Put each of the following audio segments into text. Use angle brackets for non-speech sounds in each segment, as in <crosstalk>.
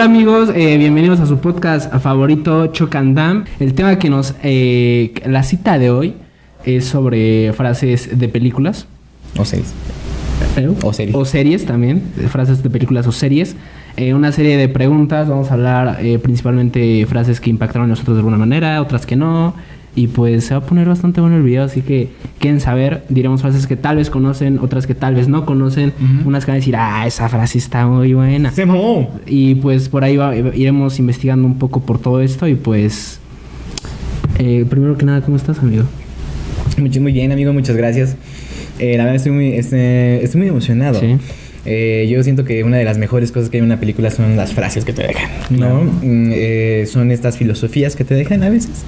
Hola amigos, eh, bienvenidos a su podcast favorito Chocandam. El tema que nos... eh, la cita de hoy es sobre frases de películas. O seis. ¿eh? O series. O series también, frases de películas o series. Eh, una serie de preguntas, vamos a hablar eh, principalmente frases que impactaron a nosotros de alguna manera, otras que no. Y pues se va a poner bastante bueno el video, así que quieren saber, diremos frases que tal vez conocen, otras que tal vez no conocen, unas que van a decir, ah, esa frase está muy buena. Se mamó. Y pues por ahí va- iremos investigando un poco por todo esto y pues... eh, primero que nada, ¿cómo estás, amigo? Muy, muy bien, amigo, muchas gracias. Eh, la verdad estoy muy, este, estoy muy emocionado. Sí. Eh, yo siento que una de las mejores cosas que hay en una película son las frases que te dejan, ¿no? Mm, eh, son estas filosofías que te dejan a veces.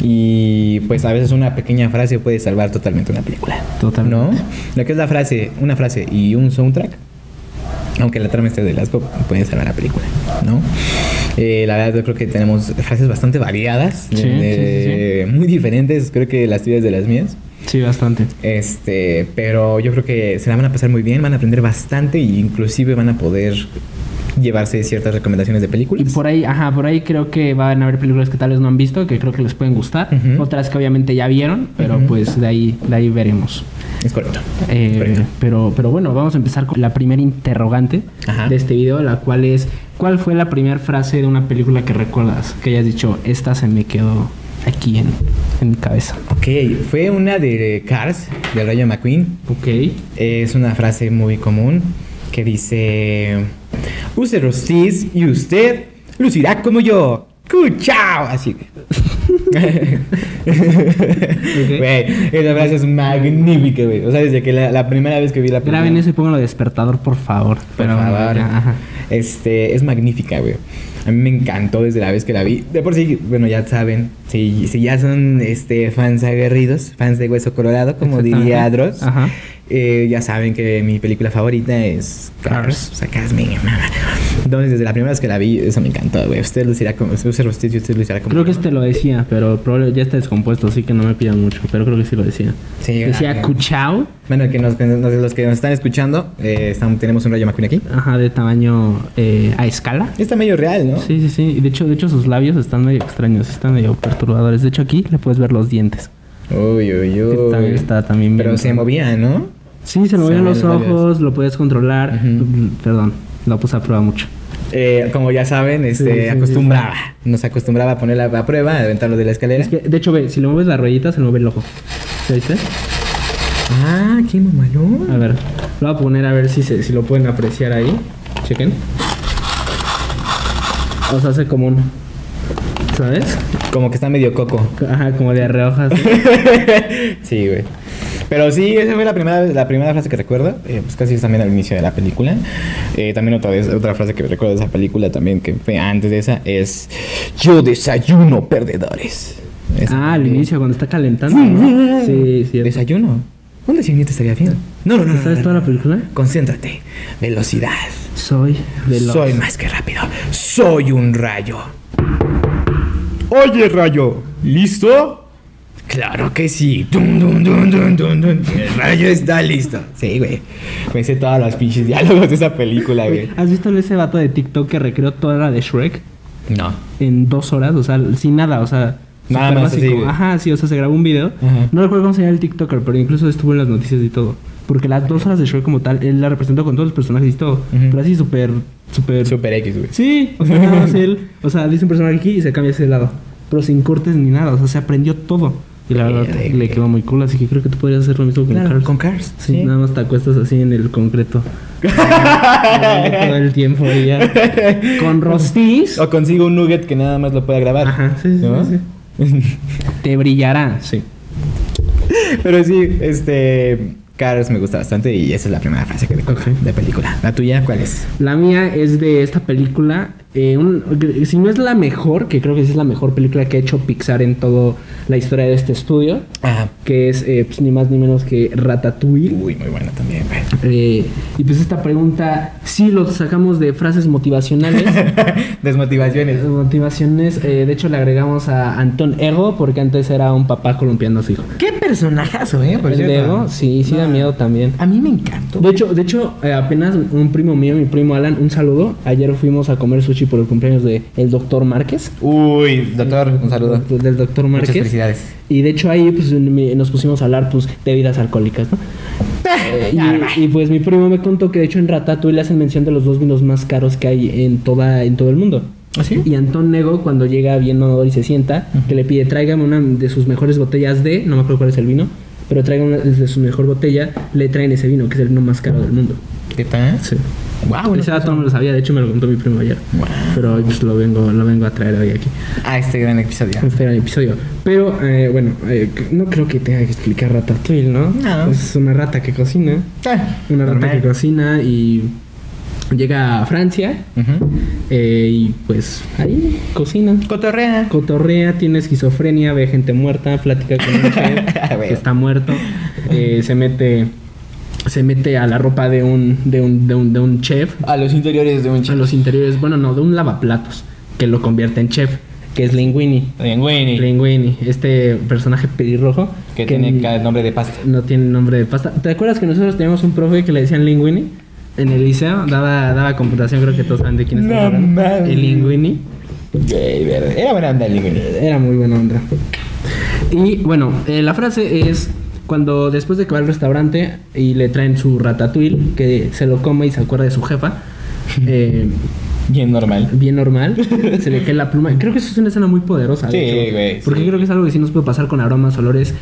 Y pues a veces una pequeña frase puede salvar totalmente una película. Totalmente. ¿No? Lo que es la frase, una frase y un soundtrack, aunque la trama esté de Lasco, puede salvar la película, ¿no? Eh, la verdad, yo creo que tenemos frases bastante variadas, Sí, muy diferentes, creo que las tuyas de las mías. Sí, bastante. Este, pero yo creo que se la van a pasar muy bien, van a aprender bastante e inclusive van a poder llevarse ciertas recomendaciones de Y películas. por ahí, ajá, por ahí creo que van a haber películas que tal vez no han visto, que creo que les pueden gustar. Otras que obviamente ya vieron, pero pues de ahí, de ahí veremos. Es correcto. Eh, Correcto. pero, pero bueno, vamos a empezar con la primera interrogante Ajá. de este video, la cual es, ¿cuál fue la primera frase de una película que recuerdas? Que hayas dicho, esta se me quedó aquí en, en mi cabeza. Ok, fue una de Cars, de Rayo McQueen. Ok. Es una frase muy común que dice: Use Rostis y usted lucirá como yo. ¡Cuchao! Así. <laughs> Güey, esa frase es magnífica, güey. O sea, desde que la, la primera vez que vi la película. Graben eso y pónganlo de despertador, por favor. Por Pero, favor. ajá. Este, es magnífica, güey. A mí me encantó desde la vez que la vi. De por sí, bueno, ya saben, si, si ya son este, fans aguerridos, fans de Hueso Colorado, como diría. Dross, Ajá. Eh, ya saben que mi película favorita es Cars. O sea, Cars me mama. Entonces, desde la primera vez que la vi, eso me encantó, güey. Usted lucirá como... Usted usted usted lucirá como... Creo que este lo decía, pero probablemente ya está descompuesto, así que no me pidan mucho. Pero creo que sí lo decía. Sí, decía ah, Cuchao, Bueno, que nos, que nos- los que nos están escuchando, eh, tenemos un Rayo McQueen aquí. ajá, de tamaño eh, a escala. Está medio real, ¿no? Sí, sí, sí. Y de hecho, de hecho sus labios están medio extraños, están medio perturbadores. De hecho, aquí le puedes ver los dientes. Uy, uy, uy. también está también Pero bien se movía, ¿no? Sí, se movían los ojos, lo puedes controlar. Perdón, lo puse a prueba mucho. Eh, como ya saben, este, Sí, sí, sí, acostumbraba. Nos acostumbraba a ponerla a prueba, a aventarlo de la escalera. Es que, de hecho, ve, si le mueves la ruedita, se le mueve el ojo. ¿Se viste? Ah, qué mamalón. A ver, lo voy a poner a ver si, se, si lo pueden apreciar ahí. Chequen. O sea, hace como un... ¿Sabes? Como que está medio coco. Ajá, como de reojas. <laughs> sí, güey. Pero sí, esa fue la primera, la primera frase que recuerdo. Eh, pues casi es también al inicio de la película. Eh, también otra vez, otra frase que recuerdo de esa película también, que fue antes de esa, es Yo desayuno perdedores. Esa ah, al inicio, cuando está calentando. ¿no? Sí, sí. ¿Desayuno? Un desayunito estaría bien. No, no, no. no, ¿Sabes no, toda no. la película? Concéntrate. Velocidad. Soy veloz. Soy más que rápido. Soy un rayo. Oye, rayo. ¿Listo? Claro que sí. Dun, dun, dun, dun, dun, dun. El rayo está listo. Sí, güey. Me sé todos los pinches diálogos de esa película, güey. ¿Has visto ese vato de TikTok que recreó toda la de Shrek No. en dos horas? O sea, sin nada, o sea. Nada súper más así. Ajá, sí, o sea, se grabó un video. Ajá. No recuerdo cómo se llama el TikToker, pero incluso estuvo en las noticias y todo. Porque las dos horas de Shrek como tal, él la representó con todos los personajes y todo. Pero así súper, súper... Super X, güey. Sí, o sea, nada más <laughs> él. O sea, dice un personaje aquí y se cambia el lado. Pero sin cortes ni nada, o sea, se aprendió todo. Y la verdad le quedó muy cool, así que creo que tú podrías hacer lo mismo con Claro, Cars. con Cars. Sí, nada más te acuestas así en el concreto. <laughs> todo el tiempo y ya. Con rostis. O consigo un nugget que nada más lo pueda grabar. Ajá, sí, sí, ¿No? sí, Te brillará, sí. Pero sí, este. Cars me gusta bastante y esa es la primera frase que recuerdo Ok. de película. ¿La tuya cuál es? La mía es de esta película. Eh, un- si no es la mejor, que creo que sí es la mejor película que ha hecho Pixar en toda la historia de este estudio, Ajá. que es eh, pues, ni más ni menos que Ratatouille. Uy, muy buena también. Eh, y pues esta pregunta, sí lo sacamos de frases motivacionales. <laughs> Desmotivaciones. motivaciones, eh, de hecho le agregamos a Antón Ego, porque antes era un papá colombiano a su hijo. Qué personajazo, ¿eh? Por El de cierto. Ego, sí, sí da No. miedo también. A mí me encantó. De hecho, de hecho apenas un primo mío, mi primo Alan, un saludo. Ayer fuimos a comer sushi Yoshi por el cumpleaños de el doctor Márquez. Uy, doctor, un saludo. Del doctor Márquez. Muchas felicidades. Y de hecho ahí pues nos pusimos a hablar pues de bebidas alcohólicas, ¿no? <laughs> Eh, y, y, pues mi primo me contó que de hecho en Ratatouille le hacen mención de los dos vinos más caros que hay en toda en todo el mundo. ¿Ah, sí? Y Antón Nego cuando llega bien mamador y se sienta, que le pide tráigame una de sus mejores botellas de, no me acuerdo cuál es el vino, pero traiga una de su mejor botella, le traen ese vino que es el vino más caro del mundo. ¿Qué tal? Sí. Wow, Ese dato no lo sabía, de hecho me lo contó mi primo ayer. Wow. Pero hoy pues lo vengo, lo vengo a traer hoy aquí. Ah, este gran episodio. Este el episodio. Pero, eh, bueno, eh, no creo que tenga que explicar Ratatouille, ¿no? No. Es una rata que cocina. Ah, Una rata que cocina y llega a Francia eh, y pues ahí cocina. Cotorrea. Cotorrea, tiene esquizofrenia, ve gente muerta, platica con un <laughs> chef que está muerto, eh, se mete se mete a la ropa de un, de un, de un, de un chef, A los interiores de un a chico. los interiores, bueno, no, de un lavaplatos, que lo convierte en chef, que es Linguini. Linguini. Linguini, este personaje pelirrojo Que tiene cada nombre de pasta. no tiene nombre de pasta. ¿Te acuerdas que nosotros teníamos un profe que le decían Linguini? En el liceo, daba, daba computación, creo que todos saben de quién No hablando. mames. El Linguini. Era buena onda el Linguini. Era muy buena onda. Y bueno, eh, la frase es cuando después de que va al restaurante y le traen su ratatouille, que se lo come y se acuerda de su jefa, <laughs> eh, Bien normal. bien normal, se le cae la pluma. Creo que eso es una escena muy poderosa. de Sí, güey, Porque sí. creo que es algo que sí nos puede pasar con aromas, olores.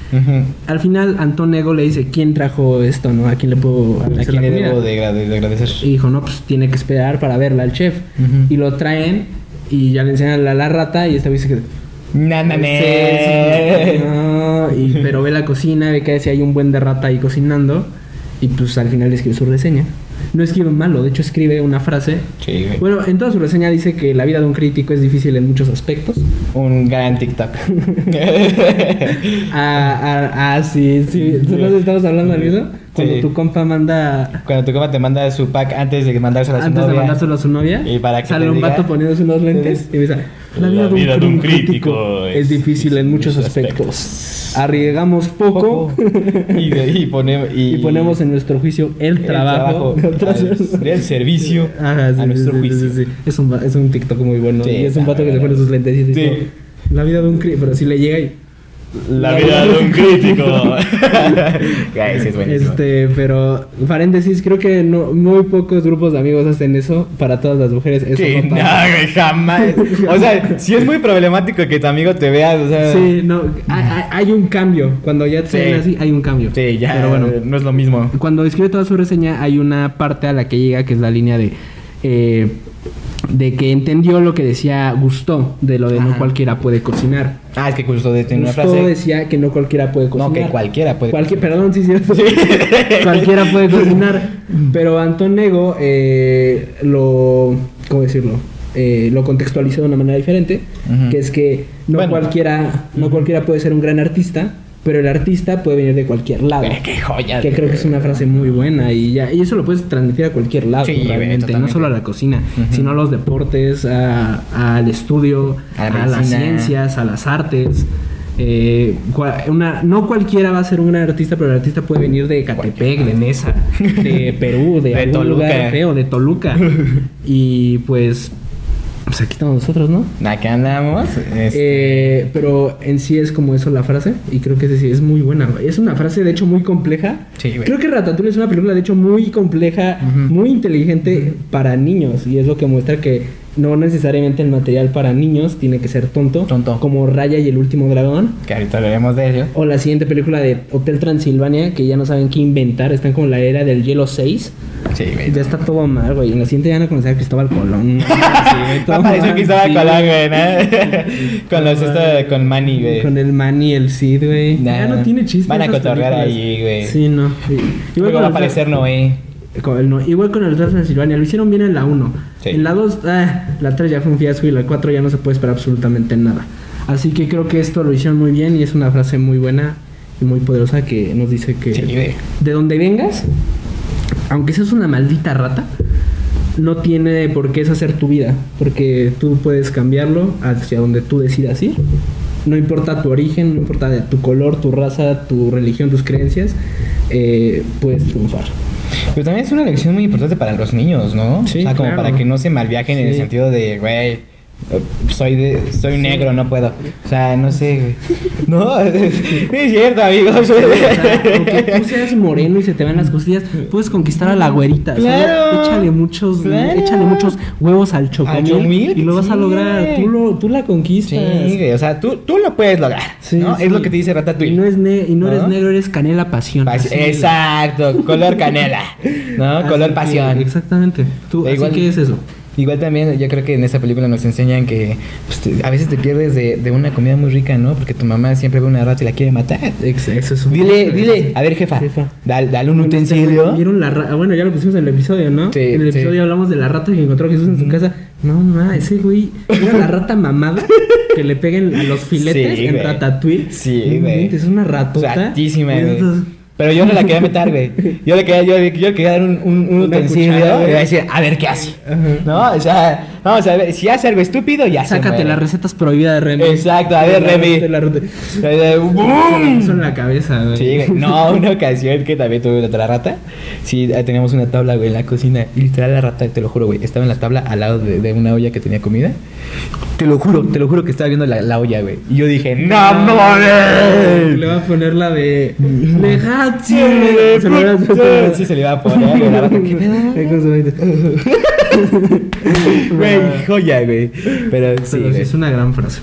Al final, Antón Ego le dice, ¿quién trajo esto, no? ¿A quién le puedo ¿A hacer quién la le comida?" debo de, de agradecer? Y dijo, no, pues tiene que esperar para verla al chef. Y lo traen y ya le enseñan a la rata y esta vez dice que... Na, na, na. Sí, sí, no, y, pero ve la cocina, ve que si hay un buen de rata ahí cocinando y pues al final escribe su reseña. No escribe malo, de hecho escribe una frase. Sí, güey. Bueno, en toda su reseña dice que la vida de un crítico es difícil en muchos aspectos. Un gran TikTok. <laughs> Ah, ah, ah, sí, sí. ¿Nos estamos hablando de eso? Cuando Sí. tu compa manda Cuando tu compa te manda su pack antes de mandárselo a su antes de novia. mandárselo a su novia, Y para que sale un diga- vato poniéndose unos lentes y dice, la vida, de, un crítico es difícil en muchos aspectos. Arriesgamos poco, <laughs> y, de- y ponemos, y, y ponemos en nuestro juicio el, el trabajo, personas. <laughs> del servicio Ajá, sí, a sí, nuestro sí, juicio. Es, un, es un TikTok muy bueno. Y es un está vato que se pone sus lentes y dice, Sí. la vida de un crítico, pero si le llega y... La vida de un crítico. <laughs> Es buenísimo. Este, pero paréntesis, creo que no, muy pocos grupos de amigos hacen eso para todas las mujeres. Eso Que no pasa. jamás. <laughs> O sea, si es muy problemático que tu amigo te vea, o sea. Sí, no, hay, hay- hay un cambio. Cuando ya te Sí. ven así, hay un cambio. Sí, ya. Pero bueno, no es lo mismo. cuando escribe toda su reseña, hay una parte a la que llega que es la línea de. eh, de que entendió lo que decía Gusto, de lo de no cualquiera puede cocinar. Ah, es que justo de una Gusto frase. decía que no cualquiera puede No, cocinar. que cualquiera puede Cualquier, cocinar. perdón, sí, cierto. <laughs> cualquiera puede cocinar. <laughs> Pero Antonego eh, lo. ¿Cómo decirlo? Eh, lo contextualizó de una manera diferente. Que es que no Bueno. cualquiera. No cualquiera puede ser un gran artista. Pero el artista puede venir de cualquier lado. Qué joya. Que creo que es una frase muy buena y ya y eso lo puedes transmitir a cualquier lado Sí, realmente, no solo a la cocina, sino a los deportes, a- al estudio, A a, la las ciencias, a las artes. Eh, una, no cualquiera va a ser un gran artista, pero el artista puede venir de Catepec, de Nesa, de <laughs> Perú, de, De algún Toluca. lugar feo, de Toluca. <laughs> y pues, pues aquí estamos nosotros, ¿no? Acá andamos. este, Eh, pero en sí es como eso la frase y creo que es, es muy buena. Es una frase de hecho muy compleja. Sí, güey. creo que Ratatouille es una película de hecho muy compleja, muy inteligente para niños y es lo que muestra que no necesariamente el material para niños tiene que ser tonto, Tonto. como Raya y el último dragón. que ahorita hablaremos de ello. O la siguiente película de Hotel Transilvania, que ya no saben qué inventar, están como la era del hielo 6. Sí, güey. Ya está todo mal, güey. En la siguiente ya no conocer a Cristóbal Colón. <laughs> Apareció sí, Colón, güey, ¿no? <laughs> con los esto con Manny, güey. Con el Manny y el Cid, güey. Ya no tiene chiste. Van a cotorrear ahí, güey. Sí, no. Sí. Con va a aparecer Noé. con no- igual con el Hotel Transilvania. Lo hicieron bien en la 1. Sí. En la 2, ah, la 3 ya fue un fiasco y la 4 ya no se puede esperar absolutamente nada. Así que creo que esto lo hicieron muy bien y es una frase muy buena y muy poderosa que nos dice que Sí, de donde vengas, aunque seas una maldita rata, no tiene por qué hacer tu vida, porque tú puedes cambiarlo hacia donde tú decidas ir. No importa tu origen, no importa tu color, tu raza, tu religión, tus creencias, eh, puedes triunfar. Pero también es una lección muy importante para los niños, ¿no? Sí, o sea, como claro. para que no se malviajen en el sentido de, güey, soy de, soy negro, no puedo. O sea, no sé, güey. <laughs> No, <laughs> es cierto, amigos. O sea, <laughs> aunque tú seas moreno y se te ven las costillas, puedes conquistar a la güerita. Claro. Échale muchos, Claro. échale muchos huevos al chocomil, y lo vas a sí, lograr. Tú, lo, tú la conquistas. Sí, güey, o sea, tú, tú lo puedes lograr, Sí, ¿no? sí. Es lo que te dice Ratatouille. Y no, es ne- y no, ¿No? eres negro, eres canela pasión. Pas- Exacto, color canela, ¿no? así color que- pasión. Exactamente. Tú, así igual- que es eso. Igual también, yo creo que en esa película nos enseñan que pues, te- a veces te pierdes de, de una comida muy rica, ¿no? Porque tu mamá siempre ve una rata y la quiere matar. Eso es un- Dile, dile, a ver, jefa, Jefa. dale, dale un utensilio. ¿Vieron la ra- ah, Bueno, ya lo pusimos en el episodio, ¿no? Sí, en el sí. episodio hablamos de la rata que encontró Jesús en su casa. No, no, ese güey era la rata mamada que le peguen a los filetes Sí, en güey. Ratatouille. Sí, güey. Es una ratota. Ratísima, güey. Pero yo no la quería meter, güey. Yo le quería, yo, yo le quería dar un, un, un Una utensilio cuchara, y iba a decir, a ver qué hace. Ajá. ¿No? O sea, vamos a ver, si hace algo estúpido, ya Sácate las recetas prohibidas de Remy. Exacto, a ver, La- Remy. la- la- ¡Bum! la puso en la cabeza, güey. Sí, güey. No, una ocasión que también tuve otra rata. Sí, teníamos una tabla, güey, en la cocina. Y literal la rata, te lo juro, güey, estaba en la tabla al lado de, de una olla que tenía comida. Te lo juro, te lo juro que estaba viendo la, la olla, güey. Y yo dije, ¡No mames! Le va a poner la de. Legatzi. Sí, Se lo voy a puta. Sí, se le iba a poner, la ¿qué pedo? Güey, joya, güey. Pero sí, Pero es una gran frase.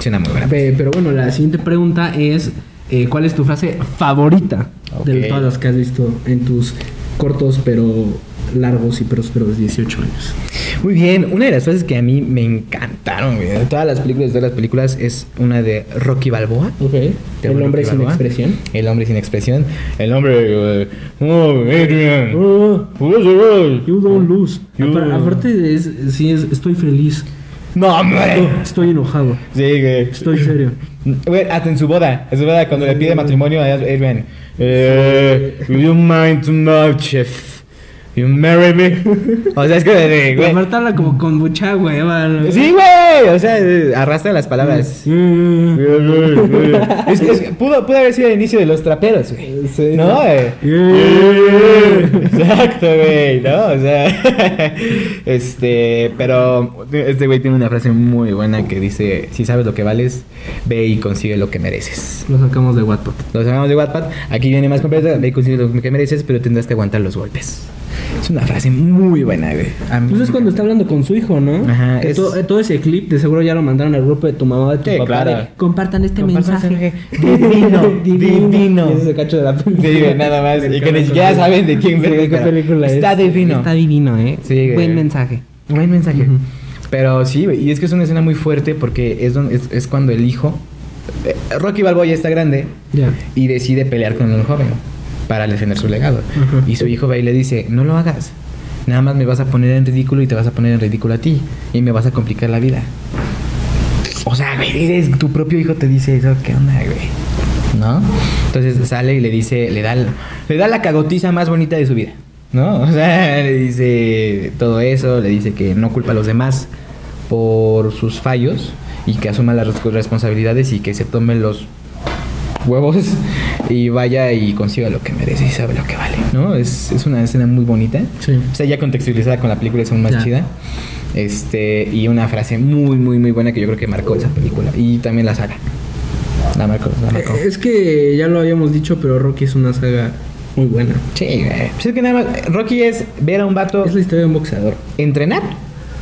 Suena muy buena. Pe- Pero bueno, la siguiente pregunta es: eh, ¿Cuál es tu frase favorita de Ok. todas las que has visto en tus cortos pero largos y prósperos 18 años? Muy bien, una de las frases que a mí me encantaron, güey, de todas las películas, de todas las películas, es una de Rocky Balboa. Ok. ¿Te El hombre sin Balboa? expresión. El hombre sin expresión. El hombre. oh, Adrian. Oh, the roll? you don't lose. You- Apar- Aparte, es, sí, es, estoy feliz. No, hombre. Estoy enojado. Sí, güey. Estoy serio. Güey, hasta en su boda. En su boda, cuando le pide matrimonio a Adrian. Eh, you mind too much if you marry me? O sea, es que, eh, güey. aparte habla como con mucha hueva. ¿no? Sí, güey. O sea, arrastra las palabras. Mm. es, es- pudo, pudo haber sido el inicio de los traperos, güey. Sí. ¿No? Eh, Exacto, güey, ¿no? O sea, <laughs> este, pero este güey tiene una frase muy buena que dice, si sabes lo que vales, ve y consigue lo que mereces. Lo sacamos de Wattpad. Lo sacamos de Wattpad, aquí viene más completa, ve y consigue lo que mereces, pero tendrás que aguantar los golpes. Es una frase muy buena, güey. Pues es cuando está hablando con su hijo, ¿no? Ajá, Que es- to- eh, todo ese clip de seguro ya lo mandaron al grupo de tu mamá de tu Sí, papá. claro. de, Compartan este Compartan mensaje. este mensaje. <laughs> Divino, divino. Y ese es el cacho de la película. Sí, güey, nada más. Y que ni siquiera saben de quién Sí, qué película es. Está divino. Está divino, ¿eh? Sí, güey. Buen mensaje. Buen mensaje. Pero sí, güey, y es que es una escena muy fuerte porque es, donde, es, es cuando el hijo, eh, Rocky Balboa ya está grande y decide pelear con un joven para defender su legado. Y su hijo va y le dice, no lo hagas, nada más me vas a poner en ridículo y te vas a poner en ridículo a ti y me vas a complicar la vida. O sea, güey, eres- tu propio hijo te dice eso, ¿qué onda, güey? ¿No? Entonces sale y le dice, le da, le da la cagotiza más bonita de su vida, ¿no? O sea, le dice todo eso, le dice que no culpa a los demás por sus fallos y que asuma las res- responsabilidades y que se tome los huevos y vaya y consiga lo que merece y sabe lo que vale, ¿no? Es, es una escena muy bonita. Sí. O sea, ya contextualizada con la película es aún más Ya. chida. Este, y una frase muy, muy, muy buena que yo creo que marcó esa película. Y también la saga. La marcó, la marcó. Eh, Es que ya lo habíamos dicho, pero Rocky es una saga muy buena. Sí, güey. Pues es que nada más, Rocky es ver a un vato Es la historia de un boxeador. entrenar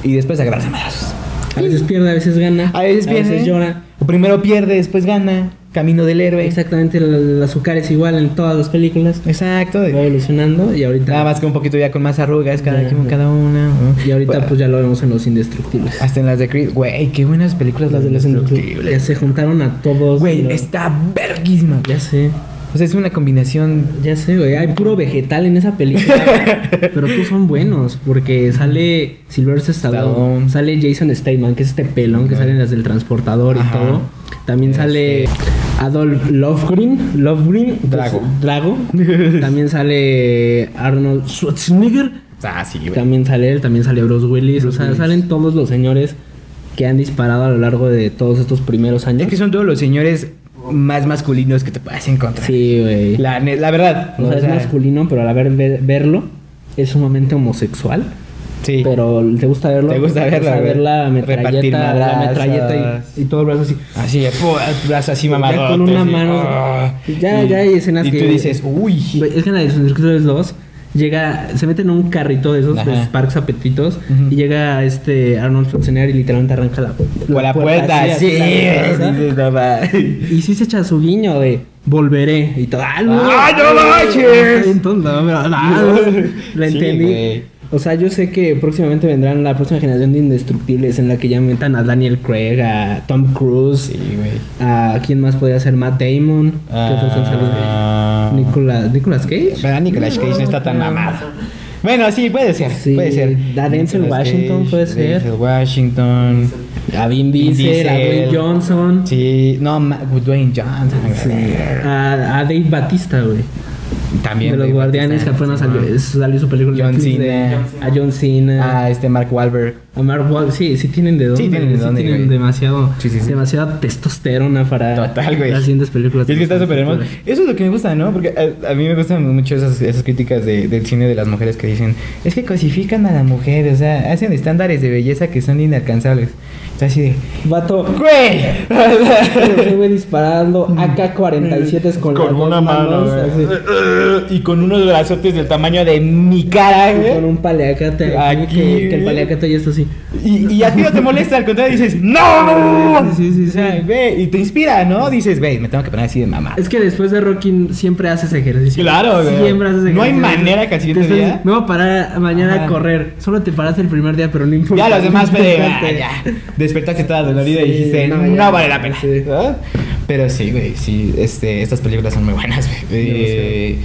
y después agarrarse a madrazos. A veces pierde, a veces gana. A veces pierde. llora. O primero pierde, después gana. Camino del héroe. Exactamente, el, el azúcar es igual en todas las películas. Exacto. Va evolucionando y ahorita. Nada más que un poquito ya con más arrugas cada, una. ¿no? Y ahorita Bueno, pues ya lo vemos en los indestructibles. Hasta en las de Creed. Güey, qué buenas películas Las de los indestructibles. Ya se juntaron a todos. Güey, los- está verguísima. Ya sé. O sea, es una combinación. Ya sé, güey. Hay puro vegetal en esa película. <laughs> pero todos son buenos. Porque sale Sylvester Stallone. Sale Jason Statham, que es este pelón que sale en las del transportador Ajá. y todo. También Este- sale Adolf. Lofgren. pues, Drago. Drago. <laughs> También sale Arnold Schwarzenegger. Ah, sí, güey. También sale él, también sale Bruce Willis. Bruce o sea, Willis. salen todos los señores que han disparado a lo largo de todos estos primeros años. Es que son todos los señores más masculinos que te puedas encontrar. Sí, güey. La, verdad. O sea, es masculino, pero al ver- verlo es sumamente homosexual. Sí. Pero te gusta verlo. Te gusta güey. ver la metralleta, la metralleta y, y todo el brazo así. Así pu- brazo así mamado. Ya con una mano. Ya- ya hay escenas y que- tú dices, uy. Es que en la de los Indestructibles 2 llega, se mete en un carrito de esos, de apetitos, y llega este Arnold Schwarzenegger y literalmente arranca la, Con la puerta, así, sí. la no. Y sí se echa su guiño de volveré y todo. ¡Ah, no! ¡Ay, no manches! <laughs> Entonces, no, pero, ah, <laughs> lo entendí. O sea, yo sé que próximamente vendrán la próxima generación de indestructibles en la que ya metan a Daniel Craig, a Tom Cruise, Sí, a quién más podría ser Matt Damon, ¿qué? Ah. Nicolas, Nicolas Cage. Pero Nicolas Cage no está tan mamado. Bueno, sí, puede ser. Sí, puede ser. a Denzel Nicolas Washington Cage, puede ser. Denzel Washington. A Vin Diesel, a. Dwayne Johnson, Sí, no, Dwayne Johnson. a, a Dave Batista, güey. También. de los Guardianes que apenas salió, salió su película de John de- Cena. a John Cena, Ah, este Mark Wahlberg. A Mark Wahlberg. Sí, sí tienen de dónde. Sí tienen de dónde, tienen güey. demasiado, Sí, sí, sí. demasiada testosterona para Total, güey. las siguientes películas. Es que está súper hermoso. Eso es lo que me gusta, ¿no? Porque a, a mí me gustan mucho esas, esas críticas de- del cine de las mujeres que dicen, es que cosifican a la mujer, o sea, hacen estándares de belleza que son inalcanzables. Está así de, Vato, ¡güey! <laughs> ese güey disparando AK-47 con, las dos manos, así, y con unos brazotes del tamaño de mi cara, y con güey. un paliacate aquí, que, que el güey. paliacate ya está así. Y, y a ti no te molesta, al contrario dices, ¡No! Sí, sí, sí, O sea, sí. ve, y te inspira, ¿no? Dices, ve, me tengo que poner así de mamá. Es que después de Rocky siempre haces ejercicio. Claro, güey. Siempre haces ejercicio. No hay manera que al siguiente Te estás- día- Me voy a parar mañana Ajá. a correr. Solo te paraste el primer día, pero no importa. Ya los demás, ah, ya. Despertaste toda dolorida y Sí, dijiste, no, no, ya, vale la pena. sí. ¿Ah? Pero sí, güey, sí, este, estas películas son muy buenas, güey.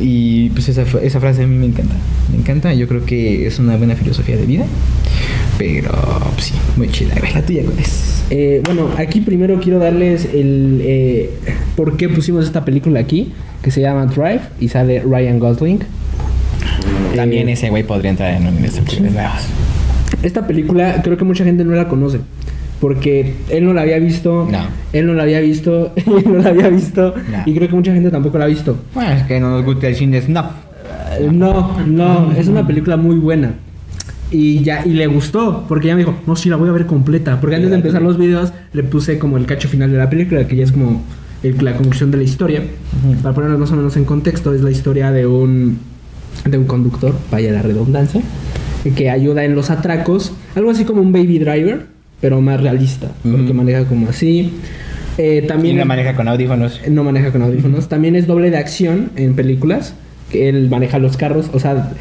Y pues esa, esa frase a mí me encanta. Me encanta, yo creo que es una buena filosofía de vida. Pero pues, sí, muy chida, güey. La tuya, ¿cuál es? Eh, bueno, aquí primero quiero darles el eh, por qué pusimos esta película aquí, que se llama Drive y sale Ryan Gosling. También Eh, ese güey podría entrar en una de nuevas. Esta película creo que mucha gente no la conoce. Porque él no la había visto. No. Él no la había visto. <laughs> él no la había visto. No. Y creo que mucha gente tampoco la ha visto. Bueno, es que no nos gusta el cine snuff. Eh, No, no, es una película muy buena. Y ya, y le gustó, porque ella me dijo, no, sí, la voy a ver completa. Porque antes de empezar los videos, le puse como el cacho final de la película, que ya es como el- la conclusión de la historia. Para ponernos más o menos en contexto, es la historia de un, de un conductor, vaya la redundancia, que ayuda en los atracos, algo así como un baby driver, pero más realista, porque Ujú. maneja como así. Eh, también Y es- maneja con audífonos. no maneja con audífonos. También es doble de acción en películas. Que él maneja los carros. O sea,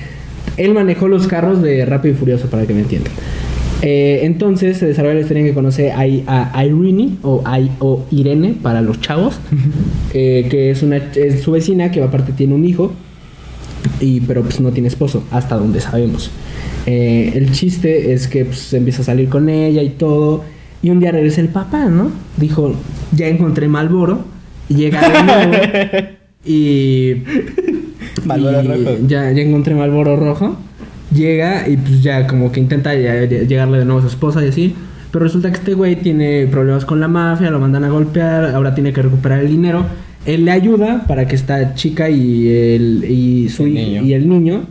él manejó los carros de Rápido y Furioso, para que me entiendan. Eh, entonces se desarrolla la historia en que conoce a, a Irene o Irene para los chavos, eh, que es, una, es su vecina que aparte tiene un hijo, y, pero pues no tiene esposo, hasta donde sabemos. Eh, el chiste es que pues, empieza a salir con ella y todo, y un día regresa el papá, ¿no? Dijo, ya encontré Malboro, y llega de nuevo, <laughs> y... Marlboro y rojo. Ya, ya encontré Malboro rojo. Llega y pues ya como que intenta ya- ya- llegarle de nuevo a su esposa y así. Pero resulta que este güey tiene problemas con la mafia, lo mandan a golpear, ahora tiene que recuperar el dinero. Él le ayuda para que esta chica y el, y su El hij- niño. y el niño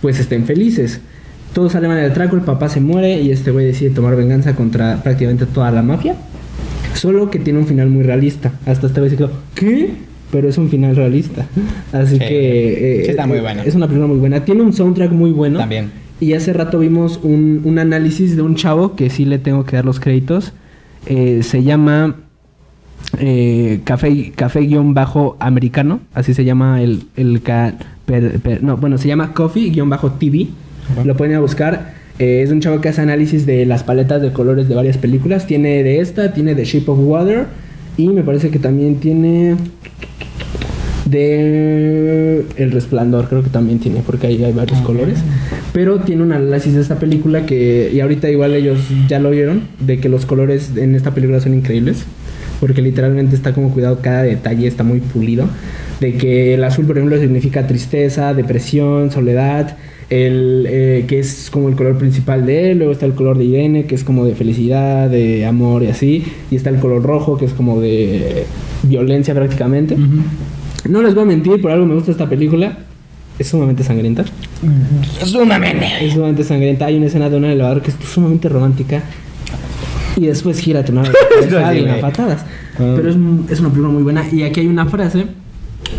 pues estén felices. Todos salen mal del traco, el papá se muere y este güey decide tomar venganza contra prácticamente toda la mafia. Solo que tiene un final muy realista. Hasta este güey se quedó, ¿qué? Pero es un final realista. Así Sí. que... eh, Sí, está muy eh, bueno. Es una película muy buena. Tiene un soundtrack muy bueno. También. Y hace rato vimos un, un análisis de un chavo que sí le tengo que dar los créditos. Eh, se llama eh, Café, Café guion bajo americano. Así se llama el, el ca- per- per- no, bueno, se llama Coffee guion bajo TV. Lo pueden ir a buscar. Eh, es un chavo que hace análisis de las paletas de colores de varias películas. Tiene de esta, tiene de Shape of Water. Y me parece que también tiene de El Resplandor, creo que también tiene, porque ahí hay varios colores. Pero tiene un análisis de esta película que, y ahorita igual ellos ya lo vieron, de que los colores en esta película son increíbles, porque literalmente está como cuidado cada detalle, está muy pulido. de que el azul, por ejemplo, significa tristeza, depresión, soledad, el eh, que es como el color principal de él, luego está el color de Irene, que es como de felicidad, de amor y así, y está el color rojo, que es como de violencia prácticamente. No les voy a mentir, por algo me gusta esta película. Es sumamente sangrienta. Sumamente. Es sumamente sangrienta. Hay una escena de un elevador que es sumamente romántica. Y después gira tu nave. <laughs> Patadas. Ah. Pero es, es una película muy buena. Y aquí hay una frase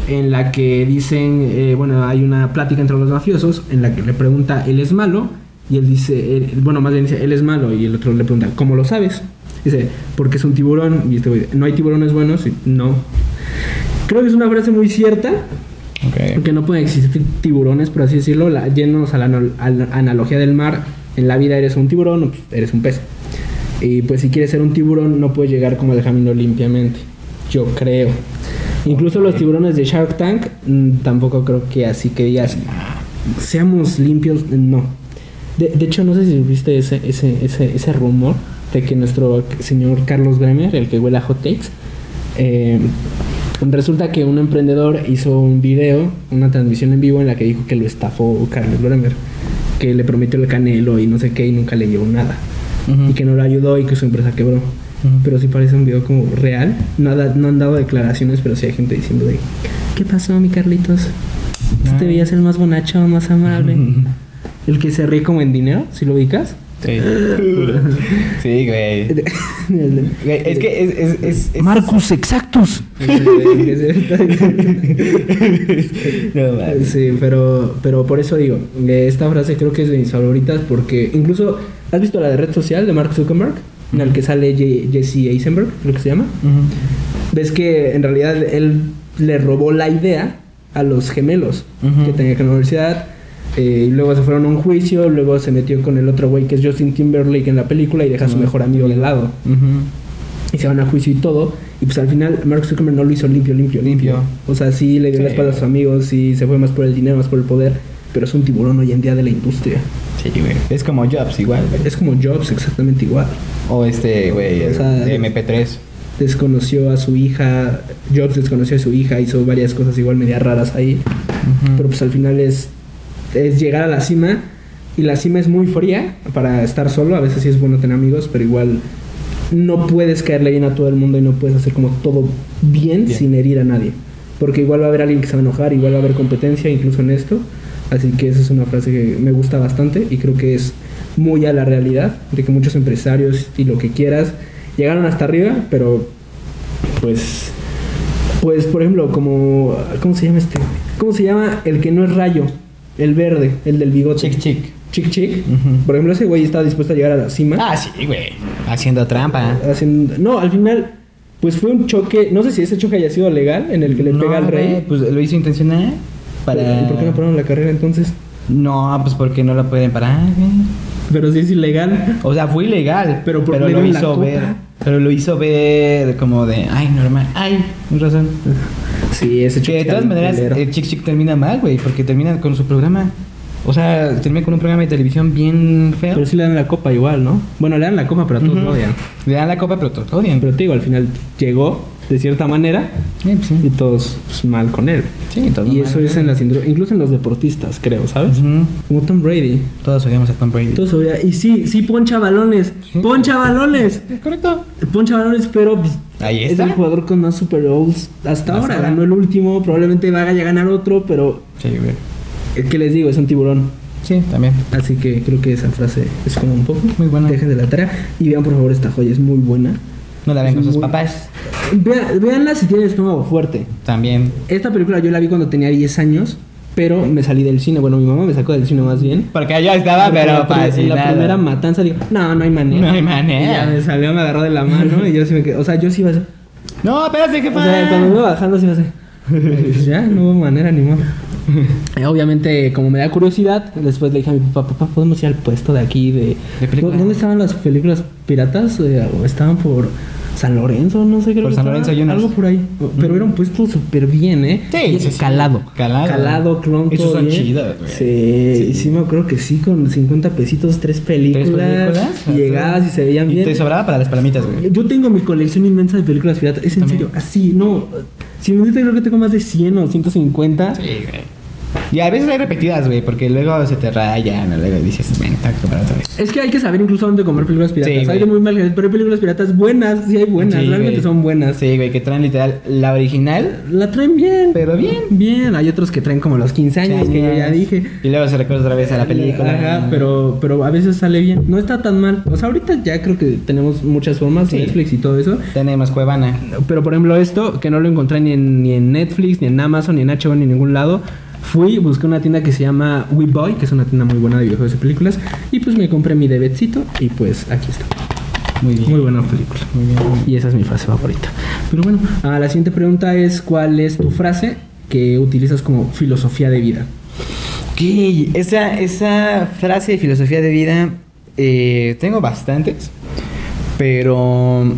en la que dicen, eh, bueno, hay una plática entre los mafiosos en la que le pregunta, ¿él es malo? Y él dice, él- bueno, más bien dice, él es malo. Y el otro le pregunta, ¿cómo lo sabes? Dice, porque es un tiburón. Y este güey, ¿no hay tiburones buenos? Y, no. Creo que es una frase muy cierta. Porque no pueden existir tiburones, por así decirlo. La, yéndonos a la, ano- a la analogía del mar, en la vida eres un tiburón o pues, eres un pez. Y pues si quieres ser un tiburón, no puedes llegar como al camino limpiamente. Yo creo. Incluso los tiburones de Shark Tank, mm, tampoco creo que así que digas, seamos limpios, no. De, de hecho, no sé si viste ese, ese, ese, ese rumor de que nuestro señor Carlos Bremer, el que huele a hot takes, eh, resulta que un emprendedor hizo un video, una transmisión en vivo en la que dijo que lo estafó Carlos Bremer, que le prometió el canelo y no sé qué y nunca le llevó nada. Y que no lo ayudó y que su empresa quebró. Pero sí parece un video como real. Nada, no han dado declaraciones, pero sí hay gente diciendo de ¿Qué pasó, mi Carlitos? Tú te veías el más bonacho, más amable. el que se ríe como en dinero, si lo ubicas. Sí. <laughs> Sí, güey. <laughs> Güey, Es que es. es, es, es- Marcus Exactus. No, mames. Sí, pero, pero por eso digo, esta frase creo que es de mis favoritas porque incluso, ¿has visto la de red social de Mark Zuckerberg? En el que sale Je- Jesse Eisenberg, creo que se llama. Ves que en realidad él le robó la idea a los gemelos Ujú. que tenía que en la universidad. eh, y luego se fueron a un juicio, luego se metió con el otro güey que es Justin Timberlake en la película y deja a su mejor amigo de lado. Y se van a juicio y todo. Y pues al final Mark Zuckerberg no lo hizo limpio, limpio, limpio. O sea, sí le dio la Sí. espalda a sus amigos, sí se fue más por el dinero, más por el poder. Pero es un tiburón hoy en día de la industria. Sí, güey. Es como Jobs, igual, güey. Es como Jobs, exactamente igual. O este, güey, O sea, de MP3. Desconoció a su hija, Jobs desconoció a su hija, hizo varias cosas igual media raras ahí. Pero pues al final es, es llegar a la cima. Y la cima es muy fría para estar solo. A veces sí es bueno tener amigos, pero igual no puedes caerle bien a todo el mundo y no puedes hacer como todo bien, Bien. sin herir a nadie. Porque igual va a haber alguien que se va a enojar, igual va a haber competencia, incluso en esto. Así que esa es una frase que me gusta bastante y creo que es muy a la realidad de que muchos empresarios y lo que quieras llegaron hasta arriba, pero pues pues por ejemplo, como ¿cómo se llama este? ¿Cómo se llama el que no es rayo? El verde, el del bigote. Chic, chic. Chic chic. Ujú. Por ejemplo, ese güey estaba dispuesto a llegar a la cima. Ah, sí, güey. Haciendo trampa. haciendo- no, al final pues fue un choque, no sé si ese choque haya sido legal en el que le No, pega al rey. Pues lo hizo intencional. Para... ¿Y por qué no pararon la carrera entonces? No, pues porque no lo pueden parar. Pero sí es ilegal. O sea, fue ilegal, Pero pero, lo la hizo ver. Pero lo hizo ver como de, ay, normal, ay, razón. Sí, ese choque. Que de todas maneras, culero. el Chick Chick termina mal, güey, porque termina con su programa. O sea, termina con un programa de televisión bien feo. Pero sí le dan la copa igual, ¿no? Bueno, le dan la copa, pero todos Ujú. lo odian. Le dan la copa, pero todos lo odian. Pero te digo, al final llegó de cierta manera Sí, pues, y todos pues, mal con él. Sí, todos y mal, eso es en las incluso en los deportistas, creo, ¿sabes? Como Tom Brady. Todos odiamos a Tom Brady. Todos odia- Y sí, sí poncha balones. Poncha balones. ¿Es correcto? Poncha balones, pero pues, Ahí es el jugador con más Super Bowls hasta Hasta ahora. ahora. Ganó el último, probablemente vaya a ganar otro, pero Sí, güey. es que les digo, es un tiburón. Sí, también. Así que creo que esa frase es como un poco. Muy buena. Dejen de la tarea y vean por favor esta joya, es muy buena. No la ven con sus muy- papás. Vea- Veanla si tienen estómago fuerte. También. Esta película yo la vi cuando tenía 10 años, pero me salí del cine. Bueno, mi mamá me sacó del cine más bien. Porque allá estaba, Porque pero la, en la primera matanza digo, no, no hay manera. No hay Y manera. ya me salió, me agarró de la mano y yo sí me quedé. O sea, yo sí iba a hacer. No, espérate, O jefa. sea, cuando me iba bajando sí iba a hacer. Pues <laughs> ya, no hubo manera ni modo. Eh, <laughs> Obviamente, como me da curiosidad, después le dije a mi papá, papá, ¿podemos ir al puesto de aquí? De, ¿De películas? ¿Dónde estaban las películas piratas? Eh, estaban por San Lorenzo, no sé, creo Por San Lorenzo. Algo por ahí. Pero era un puesto súper bien, ¿eh? Sí, sí, sí. Calado. Calado. Calado, todo son bien. chidos, güey. Sí, Sí. y sí me acuerdo que sí, con 50 pesitos, tres películas. películas? Y llegabas y se veían Y bien. te sobraba para las palomitas, güey. Yo tengo mi colección inmensa de películas piratas. Es en serio, así, no. Si no, creo que tengo más de 100 o 150. Sí, güey. Y a veces hay repetidas, güey, porque luego se te rayan, luego dices, ven, tengo que comprar otra vez. Es que hay que saber incluso dónde comer películas piratas. Sí, hay de muy mal, pero hay películas piratas buenas, sí hay buenas, Sí, realmente güey. son buenas. Sí, güey, que traen literal la original, La traen bien. pero bien. Bien, hay otros que traen como los 15 años, que yo ya dije. Y luego se recuerda otra vez a la película. Ajá, pero, pero a veces sale bien. No está tan mal. O sea, ahorita ya creo que tenemos muchas formas, Sí. Netflix y todo eso. Tenemos Cuevana. Pero por ejemplo esto, que no lo encontré ni en, ni en Netflix, ni en Amazon, ni en HBO, ni en ningún lado. Fui, busqué una tienda que se llama WeBoy, que es una tienda muy buena de videojuegos y películas. Y pues me compré mi debetcito y pues aquí está. Muy bien. Muy buena película. Muy bien. Y esa es mi frase favorita. Pero bueno, ah, la siguiente pregunta es ¿cuál es tu frase que utilizas como filosofía de vida? Ok, esa, esa frase de filosofía de vida, eh, tengo bastantes, pero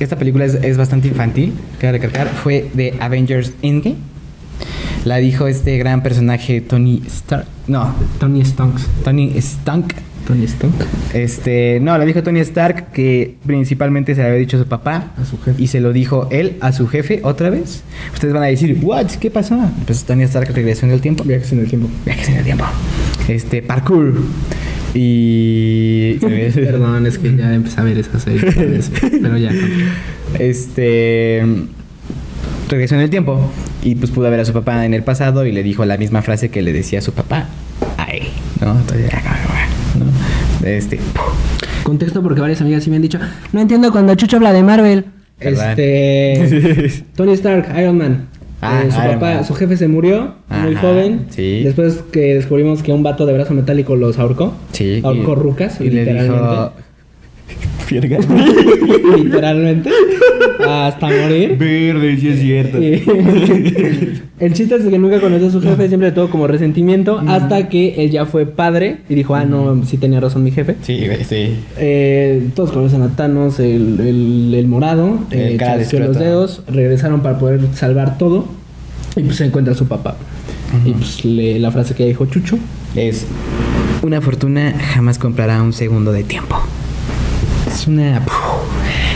esta película es, es bastante infantil, cabe recalcar, fue de Avengers Endgame. La dijo este gran personaje Tony Stark. No, Tony Stonks. Tony Stark. Tony Stonk. Este, no, la dijo Tony Stark que principalmente se le había dicho a su papá A su jefe. y se lo dijo él a su jefe otra vez. Ustedes van a decir, "What? ¿Qué pasó?" Pues Tony Stark regresó en el tiempo. Viajes en el tiempo. Viajes en el tiempo. Este, parkour. Y. <laughs> Perdón, es que ya empecé a ver esa serie. pero ya. Este. Regresó en el tiempo. Y pues pudo ver a su papá en el pasado y le dijo la misma frase que le decía a su papá. Ay, ¿no? Entonces, ¿no? Este. Contexto porque varias amigas sí me han dicho, no entiendo cuando Chucho habla de Marvel. ¿Verdad? Este <laughs> Tony Stark, Iron Man. Ah, Eh, su Iron papá, Man. su jefe se murió muy joven. sí. Después que descubrimos que un vato de brazo metálico los ahorcó. Sí. Ahorcó y- rucas, Y le literalmente. dijo. <laughs> Literalmente. hasta morir. Verde, sí es cierto. El chiste es que nunca conoció a su jefe, siempre le tuvo como resentimiento, hasta que él ya fue padre y dijo, ah, no, sí tenía razón mi jefe. Sí, güey, sí. Eh, todos conocen a Thanos, el, el, el morado, El eh, cara los dedos, regresaron para poder salvar todo y pues se encuentra su papá. Y pues le- la frase que dijo Chucho, Es. Una fortuna jamás comprará un segundo de tiempo. Es una.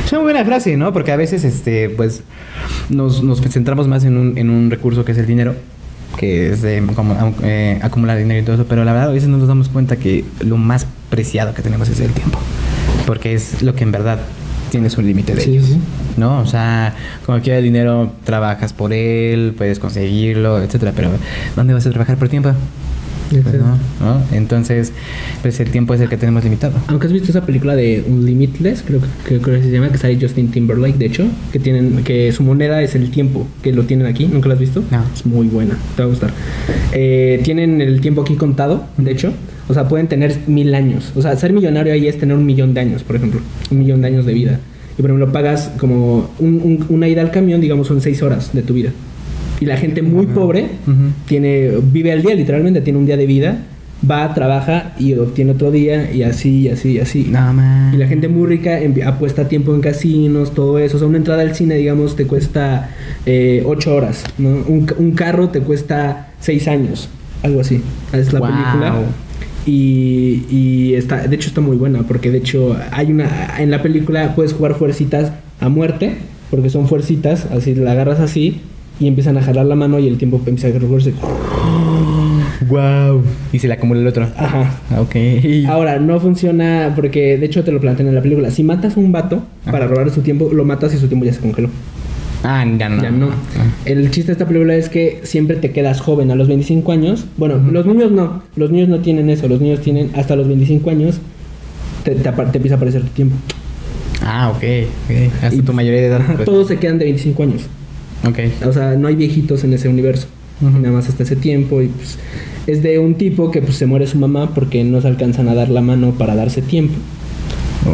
Es una buena frase, ¿no? Porque a veces, este, pues, nos, nos centramos más en un, en un recurso que es el dinero, que es de como, eh, acumular dinero y todo eso, pero la verdad a veces no nos damos cuenta que lo más preciado que tenemos es el tiempo, porque es lo que en verdad tienes un límite de Sí, ellos, sí. ¿no? O sea, como quiera el dinero, trabajas por él, puedes conseguirlo, etcétera, pero ¿dónde vas a trabajar por tiempo? Pues no, ¿no? Entonces, pues el tiempo es el que tenemos limitado. Aunque has visto esa película de Unlimitless, creo que, creo que se llama, que sale Justin Timberlake, de hecho, que tienen, que su moneda es el tiempo, que lo tienen aquí, ¿nunca lo has visto? No. Es muy buena, te va a gustar. Eh, tienen el tiempo aquí contado, de hecho, o sea, pueden tener mil años. O sea, ser millonario ahí es tener un millón de años, por ejemplo, un millón de años de vida. Y por ejemplo, pagas como un- un- una ida al camión, digamos, son seis horas de tu vida. Y la gente muy pobre tiene vive al día literalmente tiene un día de vida va trabaja y obtiene otro día y así y así y así No, man. y la gente muy rica apuesta tiempo en casinos todo eso o sea una entrada al cine digamos te cuesta eh, ocho horas ¿no? un, un carro te cuesta seis años algo así es la Wow. película y, y está de hecho está muy buena porque de hecho hay una en la película puedes jugar fuercitas a muerte porque son fuercitas así la agarras así y empiezan a jalar la mano y el tiempo empieza a correrse Wow. Y se le acumula el otro. Ajá. Ah, Ok. Ahora, no funciona porque de hecho te lo plantean en la película. Si matas a un vato para robar su tiempo, lo matas y su tiempo ya se congeló. Ah, ya no. Ya no. El chiste de esta película es que siempre te quedas joven a los 25 años. Bueno, los niños no. Los niños no tienen eso. Los niños tienen hasta los 25 años. Te, te apa- te empieza a aparecer tu tiempo. Ah, ok. ok. Hasta Y- tu mayoría de edad. pues. Todos se quedan de 25 años. Ok. O sea, no hay viejitos en ese universo. Nada más hasta ese tiempo. Y pues es de un tipo que pues se muere su mamá porque no se alcanzan a dar la mano para darse tiempo.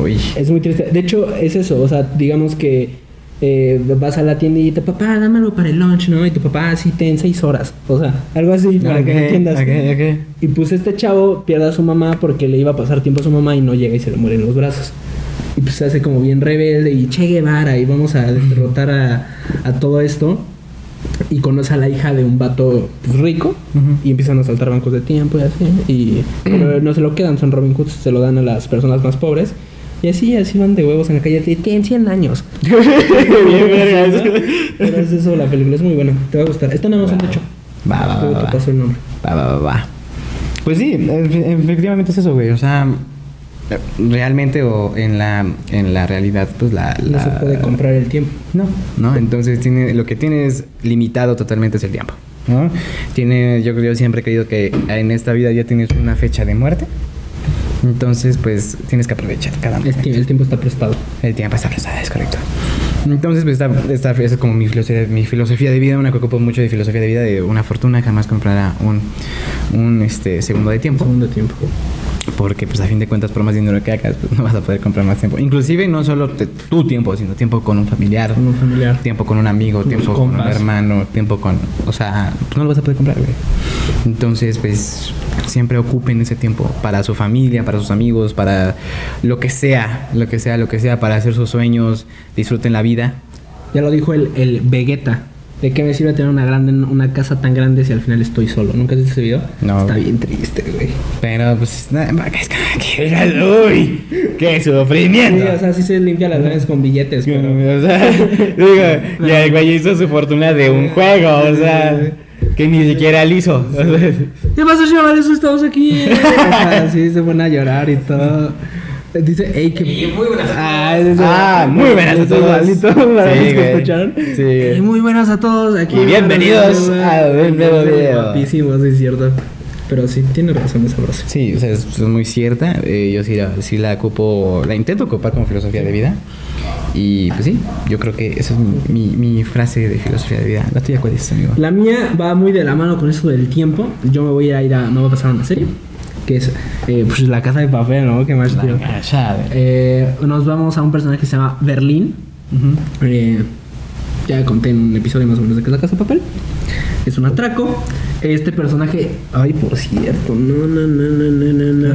Uy. Es muy triste. De hecho, es eso. O sea, digamos que eh, vas a la tiendita, papá, dámelo para el lunch, ¿no? Y tu papá, así, ten seis horas. O sea, algo así, para que Ok, me entiendas. ok, ok. Y pues este chavo pierde a su mamá porque le iba a pasar tiempo a su mamá y no llega y se le muere en los brazos. Y pues se hace como bien rebelde y Che Guevara y vamos a derrotar a, a todo esto. Y conoce a la hija de un vato pues, rico y empiezan a saltar bancos de tiempo y así. Y pero no se lo quedan, son Robin Hoods, se lo dan a las personas más pobres. Y así, así van de huevos en la calle. Tienen 100 años. <laughs> Bien. Pero es eso, la película es muy buena. Te va a gustar. Está en Amazon, de hecho. Va, va, va, va, va. Va. Pues sí, efe- efectivamente es eso, güey. O sea, realmente o en la, en la realidad, pues la... No se puede comprar el tiempo. No, no, entonces tiene, lo que tiene es limitado totalmente es el tiempo. ¿no? Tiene, yo creo, siempre he creído que en esta vida ya tienes una fecha de muerte. Entonces, pues tienes que aprovechar cada momento. el tiempo está prestado. El tiempo está prestado, es correcto. Entonces, pues esta, es como mi filosofía, mi filosofía de vida, una que ocupo mucho de filosofía de vida, de una fortuna, jamás comprará un, un este, segundo de tiempo. Segundo tiempo. Porque, pues, a fin de cuentas, por más dinero que hagas, pues, <laughs> no vas a poder comprar más tiempo. Inclusive, no solo te- tu tiempo, sino tiempo con un familiar, Con un familiar. tiempo con un amigo, tiempo con un hermano, tiempo con... O sea, pues, no lo vas a poder comprar, güey. Entonces, pues, siempre ocupen ese tiempo para su familia, para sus amigos, para lo que sea, lo que sea, lo que sea, para hacer sus sueños, disfruten la vida. Ya lo dijo el, el Vegeta. ¿De qué me sirve tener una grande una casa tan grande si al final estoy solo? ¿Nunca has visto ese video? No. Está bien triste, güey. Pero, pues, nada, es que... ¡Uy! ¡Qué Sí, sufrimiento! o sea, sí se limpia las veces con billetes, pero... <laughs> O sea, digo, <laughs> ya el güey hizo su fortuna de un juego, o sea, que ni siquiera él hizo. ¿Qué pasa, chaval? Eso estamos aquí. <laughs> o sea, sí, se pone a llorar y todo. Dice, ey, que... muy buenas a Ah, todos. es- Ah, muy buenas a todos. igualito, para Sí, los que escucharon. Sí. Ey, muy buenas a todos. Aquí Y bienvenidos a un nuevo video. Guapísimo, sí, es cierto. Pero sí, tiene razón esa frase. Sí, o sea, es, es muy cierta. Eh, yo sí la, sí la ocupo, la intento ocupar como filosofía de vida. Y pues sí, yo creo que esa es mi, mi, mi frase de filosofía de vida. ¿La tuya cuál es, amigo? La mía va muy de la mano con eso del tiempo. Yo me voy a ir a. Me voy a pasar a una serie. Que es eh, pues la casa de papel, ¿no? ¿Qué más tío? Eh, nos vamos a un personaje que se llama Berlín. Eh, ya conté en un episodio más o menos de que es la casa de papel. Es un atraco. Este personaje. Ay, por cierto. No, no, no, no, no, no, no.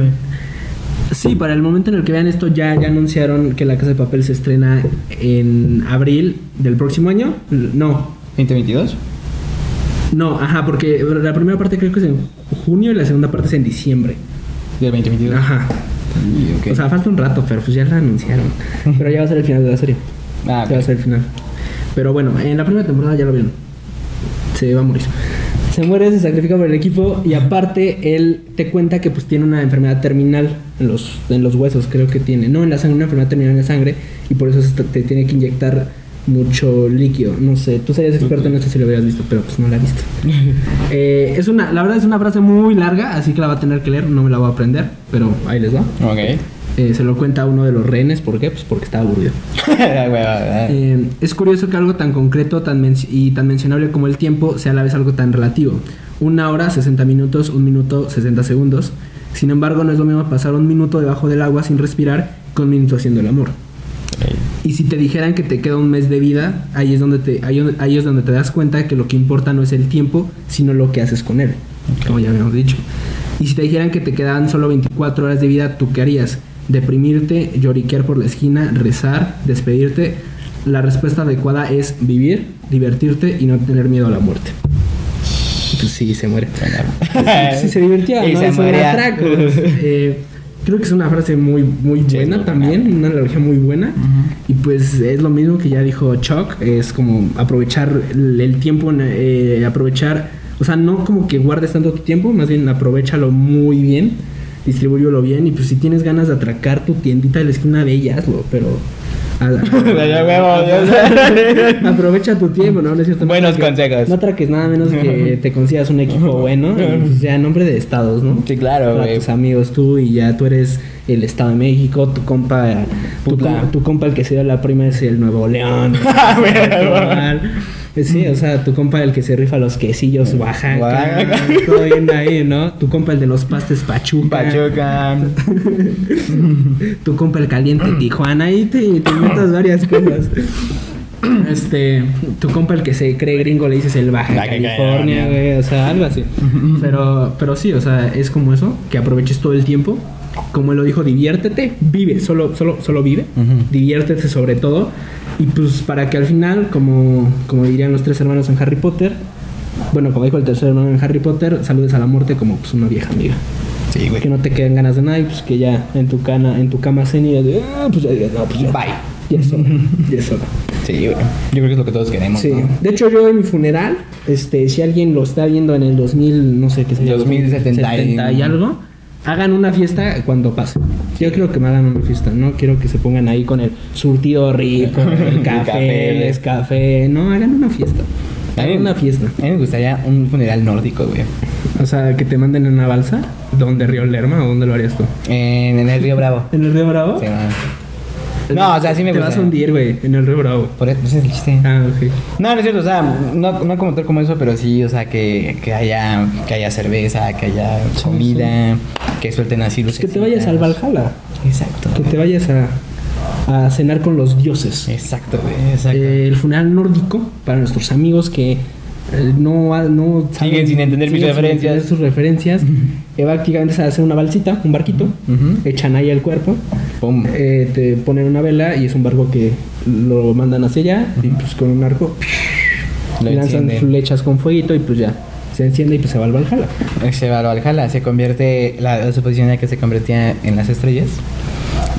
Sí, para el momento en el que vean esto, ya, ya anunciaron que la casa de papel se estrena en abril del próximo año. No, ¿2022? no, ajá, porque la primera parte creo que es en junio y la segunda parte es en diciembre. ¿Del 2022? Ajá. O sea, falta un rato, pero pues ya la anunciaron. <laughs> Pero ya va a ser el final de la serie. Ah, Ya va a ser el final. Pero bueno, en la primera temporada ya lo vieron. Se va a morir. Se muere, se sacrifica por el equipo y aparte él te cuenta que pues tiene una enfermedad terminal en los, en los huesos, creo que tiene. No, en la sangre, una enfermedad terminal en la sangre y por eso se te- te tiene que inyectar mucho líquido. No sé, tú serías experto en esto si lo hubieras visto, pero pues no la he visto. <laughs> Eh, es una, la verdad es una frase muy larga, así que la va a tener que leer, no me la voy a aprender, pero ahí les va. Ok. Eh, se lo cuenta a uno de los rehenes, ¿por qué? Pues porque está aburrido. <laughs> Eh, es curioso que algo tan concreto tan men- y tan mencionable como el tiempo sea a la vez algo tan relativo. Una hora, 60 minutos, un minuto, 60 segundos. Sin embargo, no es lo mismo pasar un minuto debajo del agua sin respirar que un minuto haciendo el amor. Y si te dijeran que te queda un mes de vida, ahí es donde te, ahí, ahí es donde te das cuenta que lo que importa no es el tiempo, sino lo que haces con él, como ya habíamos dicho. Y si te dijeran que te quedaban solo 24 horas de vida, ¿tú qué harías? Deprimirte, lloriquear por la esquina, rezar, despedirte. La respuesta adecuada es vivir, divertirte y no tener miedo a la muerte. Pues sí, se muere. <laughs> Sí, se divertía, ¿no? se atracos. Eh, creo que es una frase muy, muy buena también, una analogía muy buena. Y pues es lo mismo que ya dijo Chuck, es como aprovechar el, el tiempo, eh, aprovechar, o sea, no como que guardes tanto tu tiempo, más bien aprovechalo muy bien, distribúyelo bien. Y pues si tienes ganas de atracar tu tiendita de la esquina de ella, hazlo, pero... a- <laughs> Ya huevo, <laughs> ya. Aprovecha tu tiempo, ¿no? No es cierto, no Buenos consejos. No atraques nada menos que <laughs> te consigas un equipo bueno y pues ya nombre de estados, ¿no? Sí, claro, Para tus amigos tú y ya tú eres el Estado de México, tu compa, tu, tu compa el que se dio la prima es el Nuevo León. Igual. Sí, o sea, tu compa el que se rifa los quesillos Oaxaca. Oaxaca. Todo bien ahí, ¿no? Tu compa el de los pastes Pachuca. Pachuca. <laughs> Tu compa el caliente Tijuana y te, te inventas varias cosas. Este, tu compa el que se cree gringo le dices el Baja California. güey, o sea, algo así. Pero, pero sí, o sea, es como eso, que aproveches todo el tiempo. Como él lo dijo, diviértete, vive, solo, solo, solo vive, diviértete sobre todo. Y pues para que al final, como, como dirían los tres hermanos en Harry Potter, bueno, como dijo el tercer hermano en Harry Potter, saludes a la muerte como pues una vieja amiga. Sí, güey. Que no te queden ganas de nada y pues que ya en tu cana, en tu cama y de, ah, pues ya digas, no, pues ya. Bye. Ya es hora, ya es hora. Sí, güey. Yo creo que es lo que todos queremos. Sí. ¿no? De hecho, yo en mi funeral, este, si alguien lo está viendo en el 2000, no sé qué sería. 2070 y- 70 y algo, hagan una fiesta cuando pase. Yo quiero que me hagan una fiesta, no quiero que se pongan ahí con el surtido rico, <laughs> el café, es café. No, hagan una fiesta. Hagan una fiesta. A mí me gustaría un funeral nórdico, güey. O sea, que te manden en una balsa. ¿Dónde Río Lerma o dónde lo harías tú? En, en el Río Bravo. ¿En el Río Bravo? Sí, man. No, o sea, sí me Te gusta. vas a hundir, güey, en el Río Bravo. Por eso ese es el chiste. Ah, ok. No, no es cierto, o sea, no, no como tal como eso, pero sí, o sea, que, que haya que haya cerveza, que haya comida, que suelten así los Que te vayas al Valhalla. Exacto. Que te vayas a, a cenar con los dioses. Exacto, exacto. Eh, el funeral nórdico, para nuestros amigos que eh, no, no Siguen sin entender mis siguen sin referencias. entender sus referencias, eh, prácticamente se hace una balsita, un barquito, echan ahí el cuerpo. Eh, te ponen una vela y es un barco que lo mandan hacia allá y pues con un arco Lo lanzan flechas con fueguito y pues ya se enciende y pues se va al Valhalla. Se va al Valhalla, se convierte, la, la suposición era que se convertía en las estrellas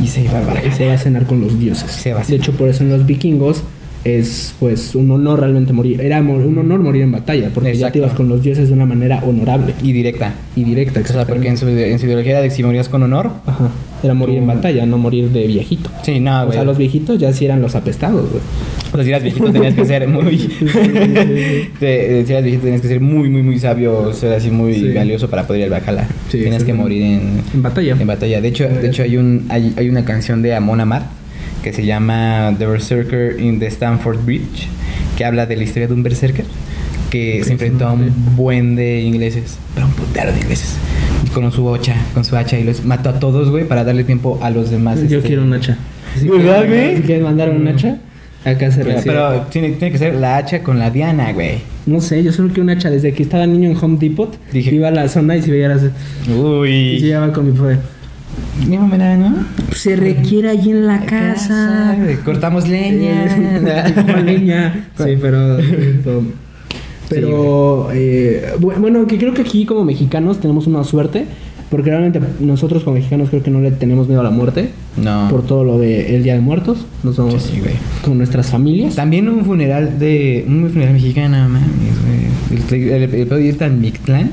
y se iba al Valhalla. se va a cenar con los dioses. Se va a de hecho, por eso en los vikingos es pues un honor realmente morir. Era un honor morir en batalla, porque ya Exacto. te ibas con los dioses de una manera honorable Y directa. y directa. O sea, porque en su, en su ideología era de que si morías con honor. Ajá. Era morir en batalla, no morir de viejito. Sí, no, o güey. sea, los viejitos ya sí eran los apestados, güey. O sea, si eras viejito tenías que ser muy... <laughs> Te- si eras viejito tenías que ser muy, muy, muy sabio, ser así muy Sí. valioso para poder ir al Valhalla. Sí, Tienes que morir en, En batalla. en batalla. De hecho, de hecho hay, un, hay, hay una canción de Amon Amar que se llama The Berserker in the Stanford Bridge, que habla de la historia de un berserker que se enfrentó a un buen de ingleses, pero un putero de ingleses, con su hacha, con su hacha y los mató a todos, güey, para darle tiempo a los demás. Yo este, quiero un hacha. Si ¿Verdad, güey? Si quieren mandar un hacha, acá se Pero, recibe. pero tiene, tiene que ser la hacha con la diana, güey. No sé, yo solo quiero un hacha. Desde que estaba niño en Home Depot, Dije- iba a la zona y si veía las... Y se Uy. llevaba con mi poder. Da, ¿no? Se requiere allí en la casa. güey, Cortamos leña. <laughs> Eh, leña. <laughs> Sí, pero. Pero, eh, bu- bueno, que creo que aquí como mexicanos tenemos una suerte. Porque realmente nosotros como mexicanos creo que no le tenemos miedo a la muerte. No. Por todo lo del Día de Muertos. Nos vamos Sí, con nuestras familias. También un funeral de. Un funeral mexicano, mames, güey. El, el, el pedo de irte al Mictlán.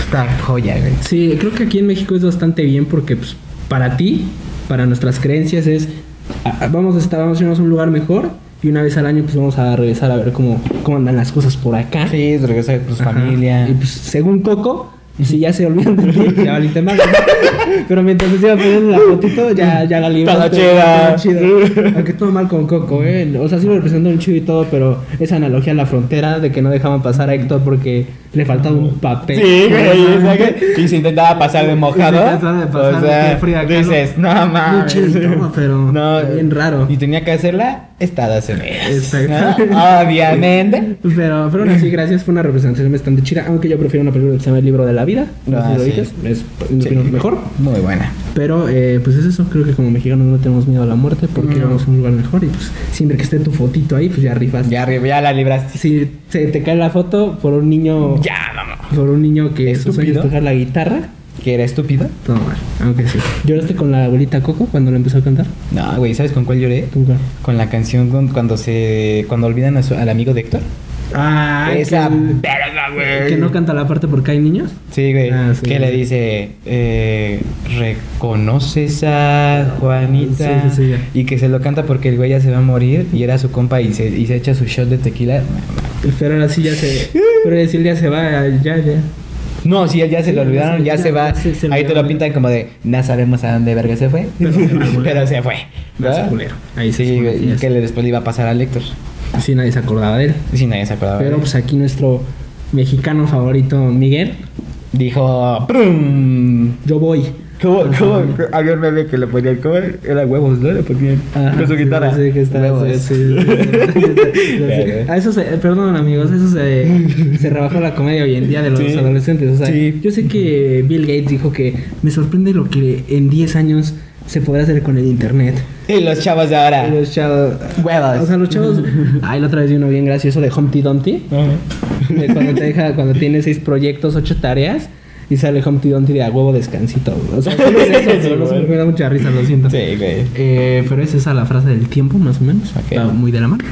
Está joya, güey. Sí, creo que aquí en México es bastante bien porque pues, para ti, para nuestras creencias es, vamos a estar, vamos a irnos a un lugar mejor y una vez al año pues vamos a regresar a ver cómo, cómo andan las cosas por acá. Sí, regresa con tu familia. Y pues según Coco, si ya se olvidan de ti, ya valiste más. <laughs> Pero mientras se iba poniendo la fotito, ya, ya la libraste. Todo chida. Aunque todo mal con Coco, ¿eh? O sea, sí lo representó un chido y todo, pero esa analogía a la frontera de que no dejaban pasar a Héctor porque le faltaba un papel. Sí, güey. Y se intentaba pasar de mojado. Se de pasar o sea, que fría acá, dices, no mames. todo, pero <laughs> bien raro. Y tenía que hacerla estadas Unidas. Exacto. ¿no? Obviamente. <laughs> Pero, pero aún así, gracias. Fue una representación bastante chida. Aunque yo prefiero una película que se llama El libro de la vida. No Ah, sé si lo sí. dices. Es Sí. mejor. Muy buena. Pero, eh, pues es eso. Creo que como mexicanos no tenemos miedo a la muerte porque No. vamos a un lugar mejor. Y pues siempre que esté tu fotito ahí, pues ya rifas. Ya, ya la libraste. Si se te cae la foto por un niño. Ya, vamos. Por un niño que su sueño es tocar la guitarra. ¿Que era estúpido? Todo mal. Aunque sí. ¿Lloraste con la abuelita Coco cuando le empezó a cantar? No, güey, ¿sabes con cuál lloré? ¿Con cuál? Con la canción con- cuando se cuando olvidan a su- al amigo de Héctor. Ah, Esa que, verga, güey. que no canta la parte porque hay niños. Sí, güey. Ah, sí. que le dice, eh, ¿reconoces a Juanita? Sí, sí, sí, ya. Y que se lo canta porque el güey ya se va a morir y era su compa y se, y se echa su shot de tequila. Pero ahora sí ya se. Pero el día se va, ya, ya. No, sí, ya se lo olvidaron, ya, ya, se va. ya se- se Ahí te lo pintan como de, no sabemos a dónde verga se fue. Pero se güey. <laughs> Pero se fue. Ahí sí fue, y ya que le- después le iba a pasar al Héctor. Sí, nadie se acordaba de él. Sí, nadie se acordaba. de Pero pues aquí nuestro mexicano favorito, Miguel, Dijo, ¡prum! yo voy. ¿Cómo, cómo? Había un meme que le ponían, ¿cómo era? Era huevos, ¿no? Le ponían Ajá, con su sí, guitarra. Sí, que está. Huevos. sí, sí, sí, <laughs> sí, sí, sí. Verga. A eso se, perdón amigos, eso se, se rebajó la comedia hoy en día de los Sí. adolescentes. O sea, Sí. yo sé que Bill Gates dijo que me sorprende lo que en 10 años se podrá hacer con el internet. Y los chavos de ahora. Y los chavos. Huevos. O sea, los chavos. <laughs> Ay, la otra vez vi uno bien gracioso de Humpty Dumpty. De cuando te deja, cuando tienes seis proyectos, ocho tareas. Y sale Humpty Dumpty de a huevo descansito. O sea, <laughs> solo es eso, no qué me da mucha risa, lo siento. Sí, güey. Eh, pero es esa la frase del tiempo, más o menos. Está muy de la mano.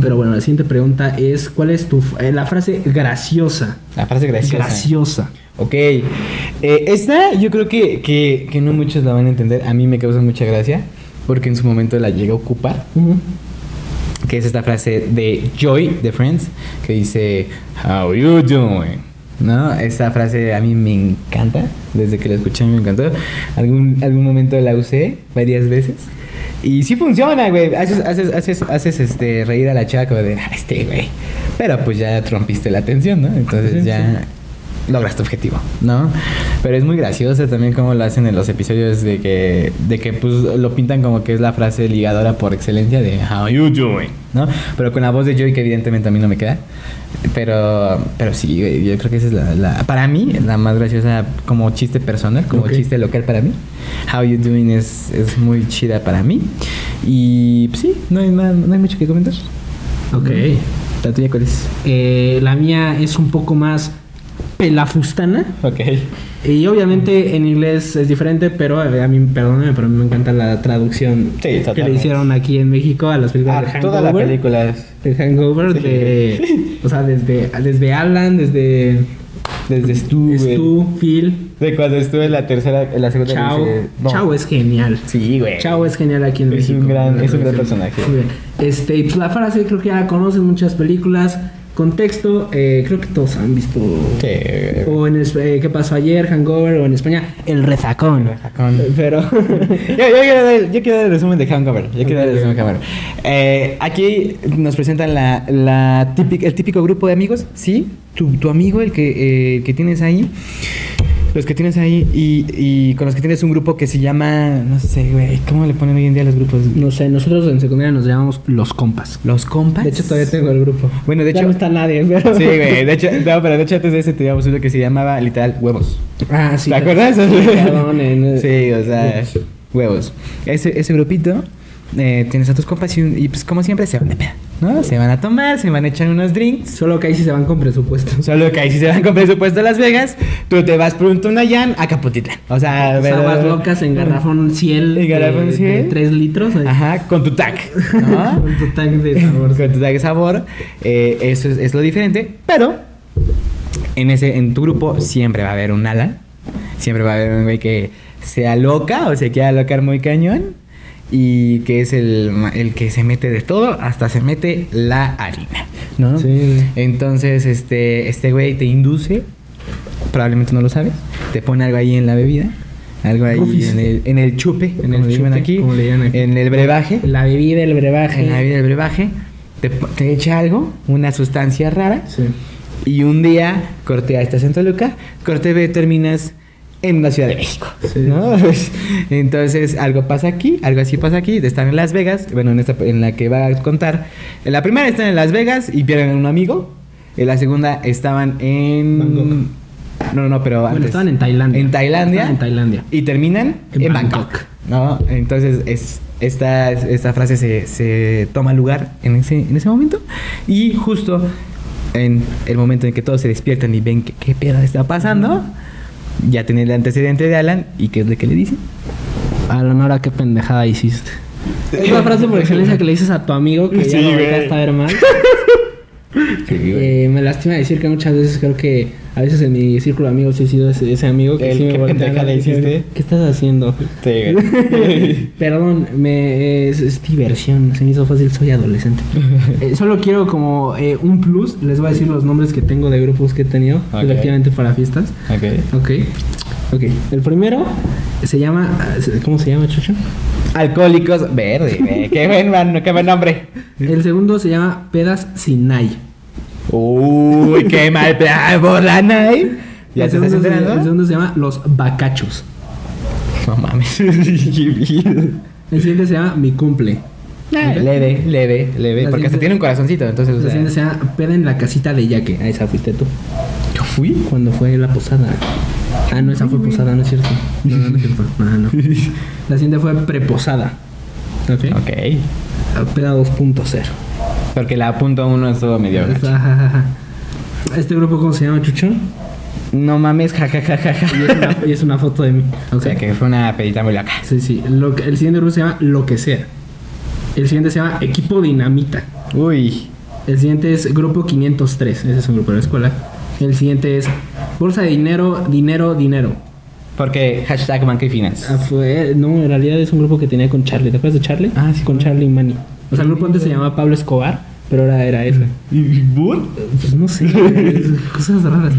Pero bueno, la siguiente pregunta es: ¿Cuál es tu. eh, la frase graciosa? La frase graciosa. Graciosa. Ok. Eh, esta yo creo que, que, que no muchos la van a entender. A mí me causa mucha gracia. Porque en su momento la llegué a ocupar. Que es esta frase de Joy de Friends. Que dice, How you doing? ¿No? Esta frase a mí me encanta. Desde que la escuché me encantó. Algún, algún momento la usé varias veces. Y sí funciona, güey. Haces, haces, haces, haces este, reír a la como de, "Ah, este, güey. Pero pues ya rompiste la atención, ¿no? Entonces Sí, ya logras tu objetivo, ¿no? Pero es muy gracioso también como lo hacen en los episodios de que, de que pues lo pintan como que es la frase ligadora por excelencia de How you doing, ¿no? Pero con la voz de Joey que evidentemente a mí no me queda. Pero, pero sí, yo creo que esa es la, la- para mí, la más graciosa como chiste personal, como Ok. chiste local para mí. How you doing es, es muy chida para mí. Y pues, sí, no hay, nada- no hay mucho que comentar. Ok. ¿La tuya cuál es? Eh, la mía es un poco más pelafustana. Ok. Y obviamente en inglés es diferente, pero eh, a mí, perdóname, pero a mí me encanta la traducción Sí, que le hicieron aquí en México a las películas de Ah, Hangover. toda la película es El Hangover Sí. de... O sea, desde, desde Alan, desde desde Stu. Stu, Phil, De cuando estuve en la tercera, en la segunda Chao. dice- no. Chao es genial. Sí, güey. Chao es genial aquí en Es México. un gran- es un gran personaje. Muy bien. Este, pues la frase creo que ya la conocen muchas películas. Contexto, eh, creo que todos han visto. Sí. O en eh, ¿Qué pasó ayer? Hangover o en España, El Rezacón. Rezacón. Pero. <laughs> yo, yo quiero dar, yo quiero dar el resumen de Hangover. Yo quiero dar el resumen de Hangover. Eh, aquí nos presentan la, la típica, el típico grupo de amigos. Sí, tu, tu amigo, el que, eh, que tienes ahí. Los que tienes ahí y, y con los que tienes un grupo que se llama, no sé, güey, ¿cómo le ponen hoy en día a los grupos? no sé, nosotros en secundaria nos llamamos Los Compas. Los compas. De hecho, todavía tengo el grupo. Bueno, de Ya hecho- no está nadie, pero. Sí, güey, <laughs> de hecho, no, pero de hecho antes de ese teníamos uno que se llamaba literal huevos. Ah, sí. ¿Te acuerdas? <laughs> En- Sí, o sea, huevos. Ese, ese grupito, eh, tienes a tus compas y, y, pues como siempre se van de peda, ¿no? Se van a tomar, se van a echar unos drinks. Solo que ahí sí se van con presupuesto. <laughs> Solo que ahí si se van con presupuesto a Las Vegas, tú te vas por un Tonayán a Caputitlán. O sea, Las pero- aguas locas en garrafón ciel. En garrafón Ciel. 3 litros. ahí. Ajá, con tu tag, ¿no? <laughs> Con tu tanque de sabor. <laughs> con tu tag de sabor. eh, eso es, es lo diferente. Pero en ese, en tu grupo siempre va a haber un Alan. Siempre va a haber un güey que sea loca o se quiera alocar muy cañón. Y que es el, el que se mete de todo, hasta se mete la harina, ¿no? Sí. Entonces, este, este güey te induce, probablemente no lo sabes, te pone algo ahí en la bebida, algo ahí en el, en el chupe, En el chupe, aquí, en el brebaje, La bebida, el brebaje. en la bebida del brebaje, te, echa algo, una sustancia rara, Sí. y un día, corte A, estás en Toluca, corte B, terminas en la Ciudad de México. Sí. ¿no? <laughs> Entonces, algo pasa aquí, algo así pasa aquí. Están en Las Vegas, bueno, en, esta, en la que va a contar. En la primera están en Las Vegas y pierden a un amigo. En la segunda estaban en. Bangkok. No, no, no, pero Bueno, antes. estaban en Tailandia. En Tailandia. Estaban en Tailandia. Y terminan En en, Bangkok. Bangkok. ¿no? Entonces, es, esta, esta frase se, se toma lugar en ese, en ese momento. Y justo en el momento en que todos se despiertan y ven que, qué pedo está pasando, ya tienen el antecedente de Alan. ¿Y qué es lo que le dice? A la Nora, qué pendejada hiciste. <laughs> Es la frase por excelencia que le dices a tu amigo que ya Sí, lo güey. volteaste a ver mal. <laughs> Eh, me lastima decir que muchas veces creo que a veces en mi círculo de amigos he sido ese, ese amigo que El sí me voltea le hiciste. ¿Qué estás haciendo? <laughs> Perdón, me, es, es diversión, se me hizo fácil, soy adolescente. <laughs> Eh, solo quiero como eh, un plus, les voy a decir los nombres que tengo de grupos que he tenido, Ok. efectivamente para fiestas. ok. Ok, ok. El primero se llama, ¿cómo se llama, Chucho? Alcohólicos verde. Qué buen, man- qué buen nombre. El segundo se llama Pedas Sinai. Uy, qué mal plan por la night. ¿Ya el te estás segundo se- El enterando? segundo se llama Los Bacachos. No mames. <laughs> El siguiente se llama Mi Cumple. Ah, Leve, leve, leve. La Porque hasta tiene un corazoncito, entonces. o sea, siguiente se llama Peda en la casita de Yaque. Ah, esa fuiste tú. ¿Yo fui? Cuando fue la posada. Ah, no, esa fue posada, no es cierto. No, no, no es cierto. No, no. <laughs> La siguiente fue preposada. ¿Ok? Ok. Peda 2.0. Porque la punto uno estuvo medio. Este grupo, ¿cómo se llama, Chucho? No mames, jajajaja. Y es una, y es una foto de mí. O sea, que fue una pedita muy loca. Sí, sí. Lo el siguiente grupo se llama Lo que sea. El siguiente se llama Equipo Dinamita. Uy. El siguiente es Grupo 503. Ese es un grupo de la escuela. El siguiente es Bolsa de Dinero, Dinero, Dinero. Porque hashtag Monkey Finance. Ah, fue, no, en realidad es un grupo que tenía con Charlie. ¿Te acuerdas de Charlie? Ah, sí, Con. Charlie y Manny. O sea, el grupo antes se llamaba Pablo Escobar, pero ahora era ese. ¿Y Bur? Pues no sé, cosas raras.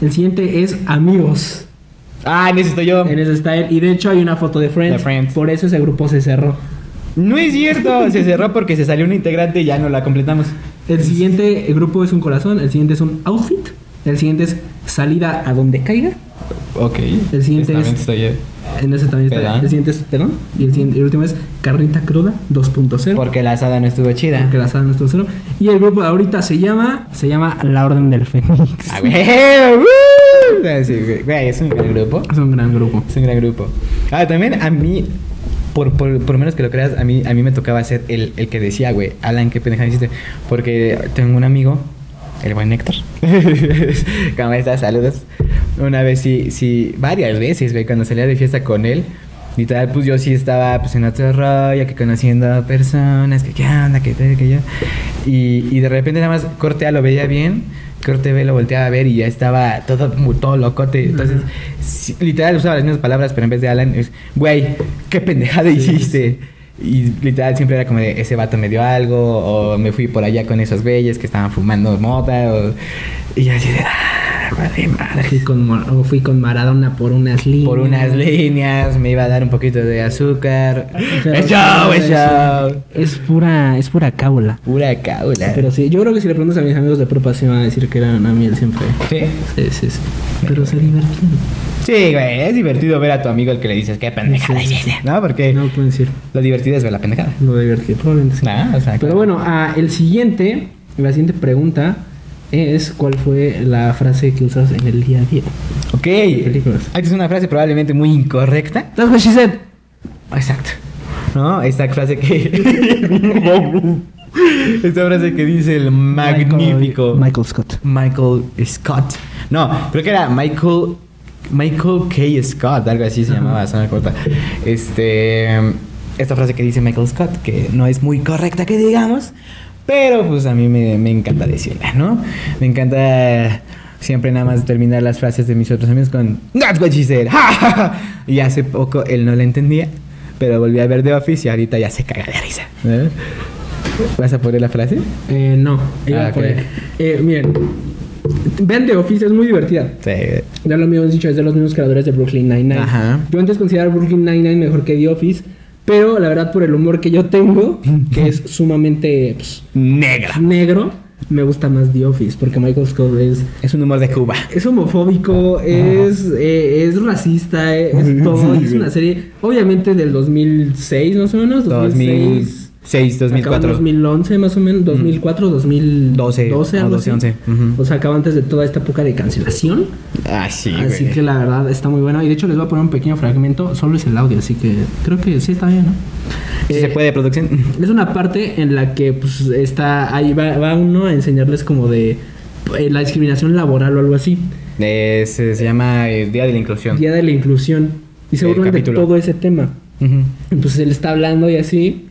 El siguiente es Amigos. Ah, en ese estoy yo. En ese style. Y de hecho hay una foto de Friends. De Friends. Por eso ese grupo se cerró. No es cierto. Se cerró porque se salió un integrante y ya no la completamos. El siguiente grupo es un corazón. El siguiente es un outfit. El siguiente es salida a donde caiga. Ok. El siguiente es- yo. En ese también está. El siguiente es Pedón. Y el, siguiente, el último es Carnita Cruda 2.0. Porque la asada no estuvo chida. Porque la sala no estuvo cero. Y el grupo de ahorita se llama. Se llama La Orden del Fénix. Ah. <laughs> ¡Woo! Sí, güey. Güey, es un gran grupo. Es un gran grupo. Es un gran grupo. Ah, también a mí, por, por, por menos que lo creas, a mí, a mí me tocaba ser el, el que decía, güey, Alan, qué pendejada hiciste. Porque tengo un amigo, el buen Héctor. <laughs> ¿Cómo estás? Saludos. Una vez sí, sí, varias veces, güey, cuando salía de fiesta con él. Literal, pues yo sí estaba pues en otro rollo, que conociendo a personas, que qué onda, que tal, que yo. Y, y de repente nada más corte A lo veía bien, corte B lo volteaba a ver y ya estaba todo, todo locote. Entonces, sí, literal usaba las mismas palabras, pero en vez de Alan, es, güey, qué pendejada Sí, hiciste. Y literal siempre era como de, ese vato me dio algo, o me fui por allá con esos güeyes que estaban fumando mota, o... Y así de, ah, vale madre. Fui con, fui con Maradona por unas líneas. Por unas líneas, me iba a dar un poquito de azúcar. ¡Es show, es show! Es pura, es pura cábula. Pura caula. Pero sí, yo creo que si le preguntas a mis amigos de prepa se van a decir que eran a miel siempre. Sí. Sí, sí, sí. Pero se divertían. Sí, güey, es divertido ver a tu amigo el que le dices, qué pendejada Sí, sí. ¿No? Porque No pueden decir lo divertido es ver la pendejada. lo divertido, probablemente sí. Ah, o sea, Pero claro. bueno, ah, el siguiente, la siguiente pregunta es cuál fue la frase que usas en el día a día. Ok. Películas. Esta es una frase probablemente muy incorrecta. That's what she said. Exacto. ¿No? Esta frase que. <laughs> Esta frase que dice el magnífico. Michael, Michael Scott. Michael Scott. No, creo que era Michael. Michael K. Scott, algo así se llamaba, se me acuerda. Este. Esta frase que dice Michael Scott, que no es muy correcta que digamos, pero pues a mí me, me encanta decirla, ¿no? Me encanta siempre nada más terminar las frases de mis otros amigos con That's what she said. y hace poco él no la entendía, pero volví a ver The Office y ahorita ya se caga de risa. ¿eh? ¿Vas a poner la frase? Eh, no. iba Ah, a poner- eh, miren, vean The Office, es muy divertida. Sí. Ya lo habíamos dicho, es de los mismos creadores de Brooklyn Nine-Nine. Ajá. Yo antes consideraba Brooklyn Nine-Nine mejor que The Office, pero la verdad por el humor que yo tengo, que es <laughs> sumamente pues, Negra. negro, me gusta más The Office, porque Michael Scott es, Es un humor de Cuba. es homofóbico, es, eh, es racista, eh, es <laughs> todo. Sí, es una serie, obviamente del 2006 más o menos, 2006. 2006, Acabó en 2004. 2011 más o menos, 2004, 2012, 12, algo o 12, así. 11, ujú. O sea, acaba antes de toda esta época de cancelación. Ah, sí, así güey. que la verdad está muy bueno. Y de hecho les voy a poner un pequeño fragmento, solo es el audio, así que creo que sí está bien, ¿no? ¿Sí Eh, se puede producción? <laughs> Es una parte en la que pues está, ahí va, va uno a enseñarles como de eh, la discriminación laboral o algo así. Eh, se, se llama eh, Día de la Inclusión. Día de la inclusión. Y se burlan de todo ese tema. Entonces él está hablando y así.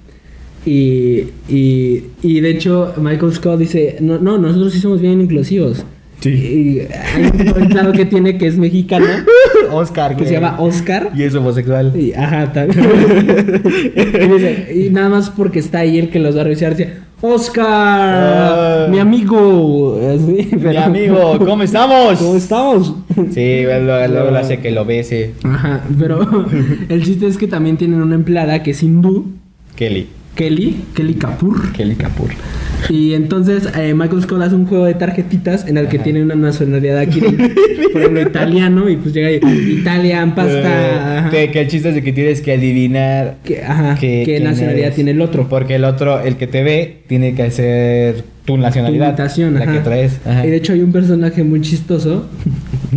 Y, y, y de hecho Michael Scott dice, no, no, nosotros sí somos bien inclusivos. Sí. Y hay un invitado que tiene que es mexicano, <laughs> Oscar, que se llama Oscar. Y es homosexual. Y, ajá, también. <laughs> y, dice- y nada más porque está ahí el que los va a revisar, dice, Oscar, Ah. mi amigo. Así, Mi amigo, ¿cómo estamos? ¿Cómo estamos? Sí, luego, luego lo hace que lo bese. Ajá, pero <laughs> el chiste es que también tienen una empleada que es hindú, Kelly. Kelly, Kelly Kapoor. Kelly Kapoor. Y entonces eh, Michael Scott hace un juego de tarjetitas en el que Ajá. tiene una nacionalidad aquí, por ejemplo, italiano, y pues llega ahí, Italian, pasta. Eh, que el chiste es de que tienes que adivinar Que- ajá, que- qué nacionalidad eres. tiene el otro. Porque el otro, el que te ve, tiene que hacer tu nacionalidad. La ajá. que traes. Ajá. Y de hecho hay un personaje muy chistoso,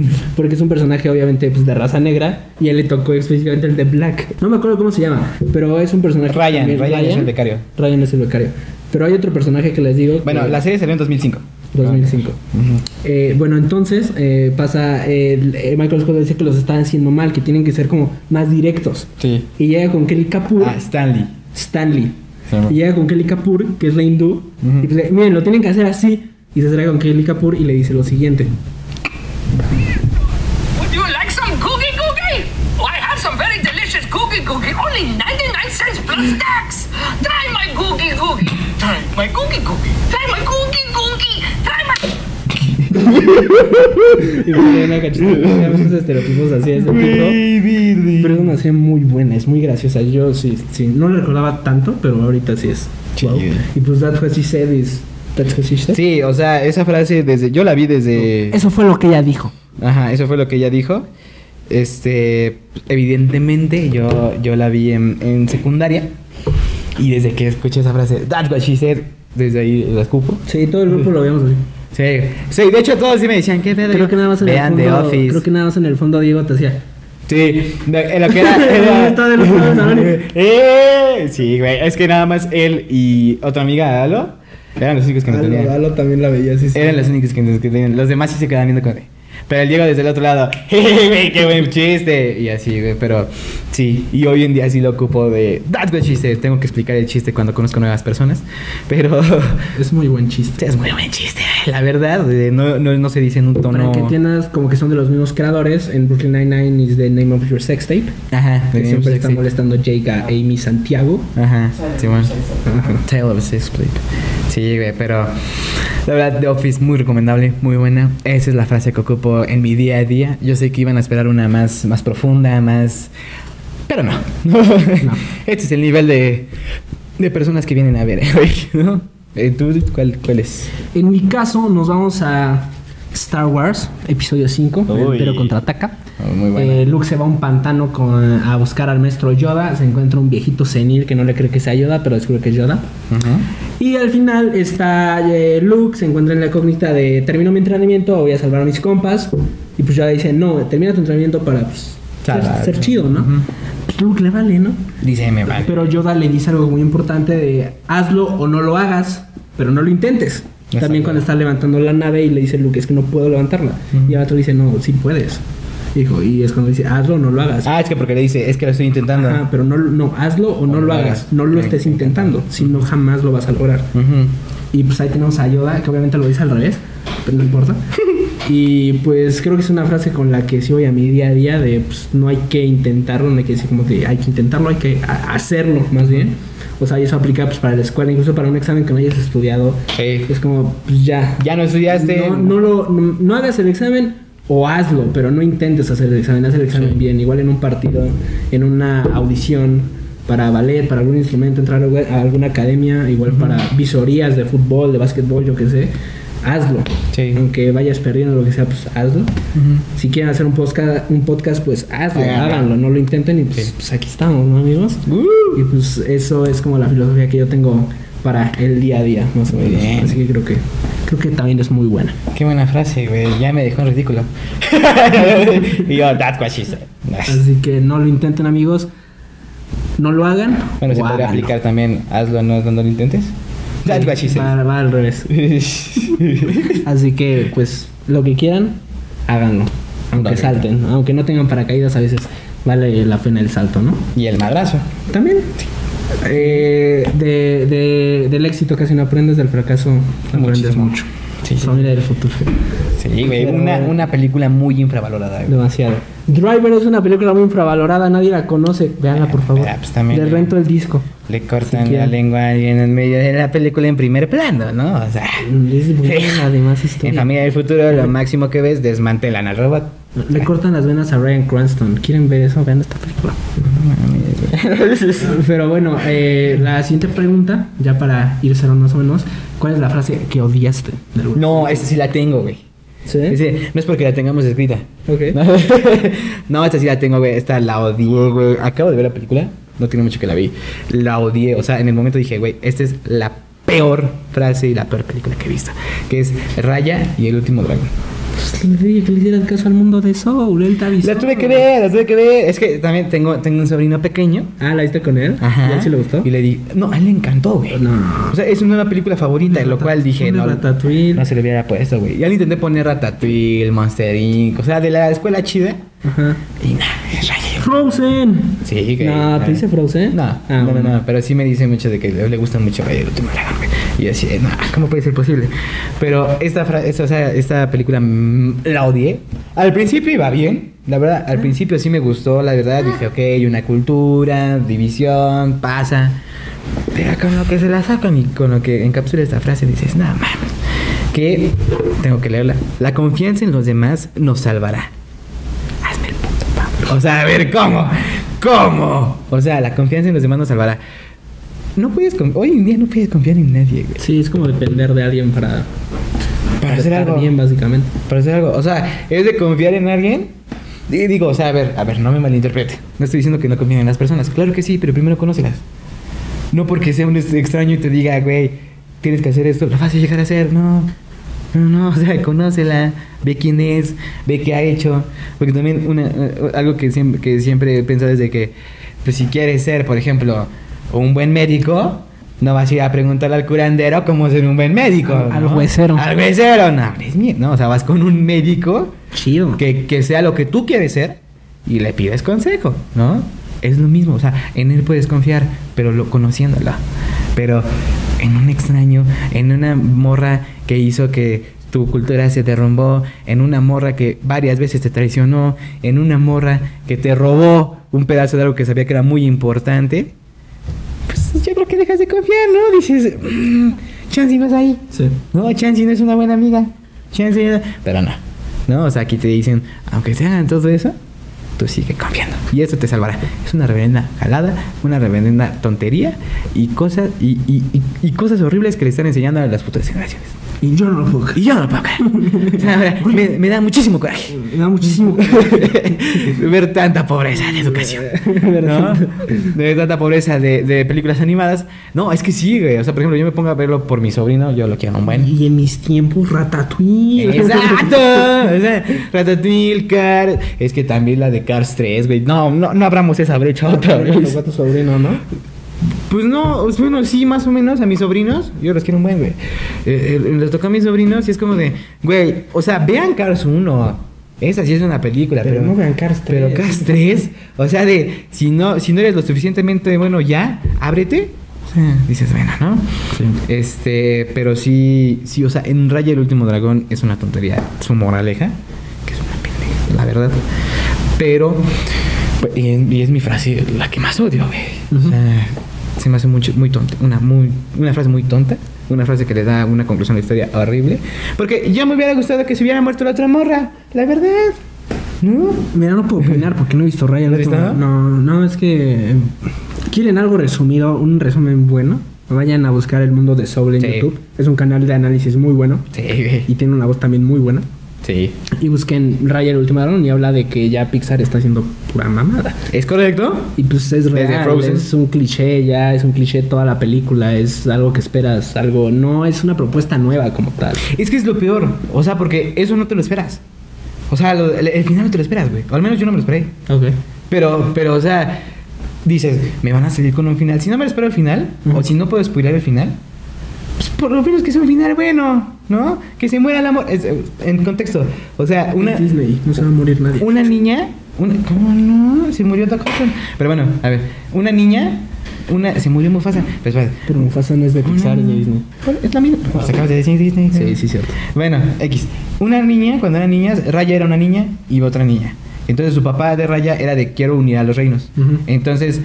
<laughs> porque es un personaje obviamente pues, de raza negra, y a él le tocó específicamente el de Black. No me acuerdo cómo se llama, pero es un personaje... Ryan, Ryan es el becario. Ryan es el becario. Pero hay otro personaje que les digo... Bueno, que- la serie salió en 2005. 2005. Eh, bueno, entonces eh, pasa, eh, Michael Scott dice que los están haciendo mal, que tienen que ser como más directos. Sí. Y llega con Kelly Kapoor, Ah, Stanley. Stanley. Sí, y llega con Kelly Kapoor, que es la hindú, y pues, miren, lo tienen que hacer así. Y se acerca con Kelly Kapoor y le dice lo siguiente. 99 cents plus tax. Try my cookie cookie. Try my cookie cookie. Try my cookie cookie. Try my... <laughs> Y hay una cachita- muchos estereotipos así de ese tipo. Pero es una serie muy buena, es muy graciosa. Yo sí, sí, no la recordaba tanto, pero ahorita sí es. Wow. Y pues that's what she said is. That's what she said. Sí, o sea, esa frase desde. Yo la vi desde. Eso fue lo que ella dijo. Ajá, eso fue lo que ella dijo. Este, evidentemente yo, yo la vi en, en secundaria y desde que escuché esa frase, that's what she said, desde ahí la escupo. Sí, todo el grupo lo veíamos así. Sí, sí, de hecho todos sí me decían, ¿qué pedo? Creo que nada más en Vean el The fondo. Office. Creo que nada más en el fondo Diego te hacía. Sí, de- en lo que era... <laughs> era-. <laughs> ¡Eh! Sí, güey, es que nada más él y otra amiga, Alo, eran los únicos que me tenían. Lalo también la veía así. sí. Eran los únicos que nos que tenían. Los demás sí se quedaban viendo como de. Pero el Diego desde el otro lado, <laughs> ¡Hey, güey, qué buen chiste! Y así, güey, pero sí. Y hoy en día sí lo ocupo de. That's she said. Tengo que explicar el chiste cuando conozco nuevas personas. Pero. <laughs> Es muy buen chiste. Es muy buen chiste, la verdad. No, no, no se dice en un Para tono. que entiendas, como que son de los mismos creadores, en Brooklyn Nine-Nine is the name of your sex tape. Ajá, Que siempre sí, está sí. molestando Jake a Amy Santiago. Ajá, sí, bueno. Tale of a Sex Tape. Sí, güey, pero la verdad, The Office muy recomendable, muy buena. Esa es la frase que ocupo en mi día a día. Yo sé que iban a esperar una más, más profunda, más. Pero no. <laughs> Este es el nivel de, de personas que vienen a ver <laughs> hoy, ¿no? Eh, ¿Tú cuál, cuál es? En mi caso, nos vamos a Star Wars, episodio 5, el Uy. Imperio contraataca. Muy buena. Eh, Luke se va a un pantano con, a buscar al maestro Yoda. Se encuentra un viejito senil que no le cree que sea Yoda, pero descubre que es Yoda. Y al final está eh, Luke, se encuentra en la cógnita de termino mi entrenamiento, voy a salvar a mis compas. Y pues Yoda dice, no, termina tu entrenamiento para pues, ser, chido, ¿no? Pues Luke le vale, ¿no? Dice, me vale. Pero Yoda le dice algo muy importante de hazlo o no lo hagas, pero no lo intentes. También cuando está levantando la nave y le dice Luke, es que no puedo levantarla. Y el otro dice, no, sí puedes. Dijo, y es cuando dice, hazlo o no lo hagas. Ah, es que porque le dice, es que lo estoy intentando. Ajá, pero no, no, hazlo o no lo hagas. No lo estés intentando, si no jamás lo vas a lograr. Ujú. Y pues ahí tenemos a Yoda, que obviamente lo dice al revés, pero no importa. <laughs> Y pues creo que es una frase con la que sí voy a mi día a día de pues no hay que intentarlo, no hay que decir como que hay que intentarlo, hay que hacerlo más bien. O sea, y eso aplica pues para la escuela, incluso para un examen que no hayas estudiado. Sí. Es como, pues ya. Ya no estudiaste. No, no, lo, no, no hagas el examen o hazlo, pero no intentes hacer el examen, haz el examen Sí. bien. Igual en un partido, en una audición para ballet, para algún instrumento, entrar a alguna academia, igual para visorías de fútbol, de básquetbol, yo qué sé, hazlo. Sí. Aunque vayas perdiendo lo que sea, pues hazlo. Si quieren hacer un podcast, un podcast pues hazlo, Háganlo. háganlo, no lo intenten y pues, Sí. pues aquí estamos, ¿no, amigos? Uh. Y pues eso es como la filosofía que yo tengo para el día a día, más o menos. bien. Así que creo que creo que también es muy buena. Qué buena frase, güey. Ya me dejó en ridículo. y yo, that's what she said. Así que no lo intenten, amigos. No lo hagan. Bueno, se podría aplicar también, hazlo, no cuando lo intentes. That's what she said. Va, va al revés. <laughs> Así que, pues, lo que quieran, háganlo. Aunque salten. Aunque no tengan paracaídas, a veces vale la pena el salto, ¿no? y el madrazo. También. Eh, de, de- del éxito casi no aprendes, del fracaso aprendes Muchísimo. mucho. Sí, sí. Familia del futuro. Sí, güey. Una, una película muy infravalorada, güey. Demasiado. Driver es una película muy infravalorada, nadie la conoce. Veanla, por favor. Ah, pues también, güey. rento el disco. Le cortan Si la lengua a alguien en medio de la película en primer plano, ¿no? O sea. Es buena, además, En historia. Familia del Futuro, lo máximo que ves, desmantelan al robot. Le cortan las venas a Ryan Cranston. ¿Quieren ver eso? Vean esta película. Pero bueno, eh, la siguiente pregunta, ya para ir cerrando más o menos, ¿cuál es la frase que odiaste del? No, esa sí la tengo, güey. ¿Sí? Ese- no es porque la tengamos escrita. <laughs> No, esta sí la tengo, güey. Esta la odié, güey. Acabo de ver la película. No tiene mucho que la vi. La odié. O sea, en el momento dije, güey, esta es la peor frase y la peor película que he visto. Que es Raya y el último dragón. Pues le dije que le hicieras caso al mundo de Soul, él te avisó. La tuve que ver, la tuve que ver. Es que también tengo, tengo un sobrino pequeño. Ah, ¿la viste con él? Ajá. ¿Y a él sí le gustó? Y le di. No, a él le encantó, güey. No. O sea, es una nueva película favorita, lo cual dije, no. Ratatouille. No se le hubiera puesto, güey. Ya le intenté poner Ratatouille, Monster Inc. O sea, de la escuela chida. Ajá. Y nada, es Raya. Frozen. Sí, que. No, ¿te dice Frozen? No, Ah, no, no, bueno. no, pero sí me dice mucho de que le, gusta mucho el último dragón, güey. Y yo así, no, ¿cómo puede ser posible? Pero esta, esta, o sea, esta película mm, la odié. Al principio iba bien, la verdad, al principio sí me gustó, la verdad. Dije, ok, una cultura, división, pasa. Pero con lo que se la sacan y con lo que encapsula esta frase, dices, no mames. Que tengo que leerla. La confianza en los demás nos salvará. Hazme el puto Pablo. O sea, a ver, ¿cómo? ¿Cómo? O sea, la confianza en los demás nos salvará. No puedes, hoy en día no puedes confiar en nadie, güey. Sí, es como depender de alguien para, Para hacer estar algo. bien, básicamente. Para hacer algo. O sea, es de confiar en alguien. Y digo, o sea, a ver, a ver, no me malinterprete. No estoy diciendo que no confíen en las personas. Claro que sí, pero primero conócelas. No porque sea un ex- extraño y te diga, güey, tienes que hacer esto, lo vas a llegar a hacer. No. No, no, o sea, conócela, ve quién es, ve qué ha hecho. Porque también una, eh, algo que siempre, que siempre he pensado es de que, pues si quieres ser, por ejemplo, un buen médico, no vas a ir a preguntarle al curandero cómo ser un buen médico. Al- al ¿no? huesero. Al huesero, no, es mío, no, o sea, vas con un médico Chido. que, que sea lo que tú quieres ser y le pides consejo, ¿no? Es lo mismo, o sea, en él puedes confiar, pero lo, conociéndolo. Pero en un extraño, en una morra que hizo que tu cultura se derrumbó, en una morra que varias veces te traicionó, en una morra que te robó un pedazo de algo que sabía que era muy importante, pues yo creo que dejas de confiar, ¿no? Dices, "Mm, Chansey no es ahí. Sí. No, Chansey no es una buena amiga. Chansey no- Pero no. No, o sea, aquí te dicen, aunque hagan todo eso, tú sigue confiando. Y eso te salvará. Es una reverenda jalada, una reverenda tontería y cosas, y, y- y- y cosas horribles que le están enseñando a las futuras generaciones. Y yo no lo puedo creer. Y yo no lo puedo creer. <laughs> Me, me da muchísimo coraje. Me da muchísimo <laughs> ver tanta pobreza de educación. <laughs> ¿no? De tanta pobreza de, de películas animadas. No, es que sí, güey. O sea, por ejemplo, yo me pongo a verlo por mi sobrino, yo lo quiero un buen. Y en mis tiempos, Ratatouille. Exacto. O sea, Ratatouille, Cars. Es que también la de Cars 3, güey. No, no, no abramos esa brecha otra vez. tu sobrino, ¿no? Pues no, pues bueno, sí, más o menos a mis sobrinos. Yo los quiero un buen, güey. Eh, eh, les tocó a mis sobrinos y es como de, güey, o sea, vean Cars 1. Esa sí es una película, Pero pero, no vean Cars 3. Pero Cars 3, o sea, de si no, si no eres lo suficientemente bueno ya, ábrete. Dices, bueno, ¿no? Este, pero sí, sí, o sea, en Raya el último dragón es una tontería. Su moraleja, que es una pendeja, la verdad. Pero, y, es- y es mi frase la que más odio, güey. O sea, se me hace mucho, muy tonta. Una, muy, una frase muy tonta. Una frase que le da una conclusión a la historia horrible. Porque ya me hubiera gustado que se hubiera muerto la otra morra. La verdad. ¿No? Mira, no puedo <laughs> opinar porque no he visto Raya. ¿No? No, no, es que. eh, ¿Quieren algo resumido? Un resumen bueno. Vayan a buscar El Mundo de Soul en Sí. YouTube. Es un canal de análisis muy bueno. Sí. Y tiene una voz también muy buena. Sí. Y busquen Raya el último dragón y habla de que ya Pixar está haciendo pura mamada. ¿Es correcto? Y pues es real, Frozen. es un cliché ya, es un cliché toda la película, es algo que esperas, algo, no es una propuesta nueva como tal. Es que es lo peor. O sea, porque eso no te lo esperas. O sea, lo- el, el final no te lo esperas, güey. O al menos yo no me lo esperé. Ok. Pero, pero, o sea, dices, me van a salir con un final. Si no me lo espero el final, o si no puedo spoiler el final, pues por lo menos que sea un final bueno, ¿no? Que se muera el amor. Es, en contexto, o sea, una, Es Disney, no se va a morir nadie. una niña, una, ¿cómo no? Se murió Dakota. Pero bueno, a ver, una niña, una, se murió Mufasa. Pues, vale. Pero Mufasa no es de Pixar, es de Disney. Es la misma. Pues acabas de decir Disney. Sí, sí, cierto. Bueno, X. Una niña, cuando era niña, Raya era una niña y otra niña. Entonces su papá de Raya era de quiero unir a los reinos. Entonces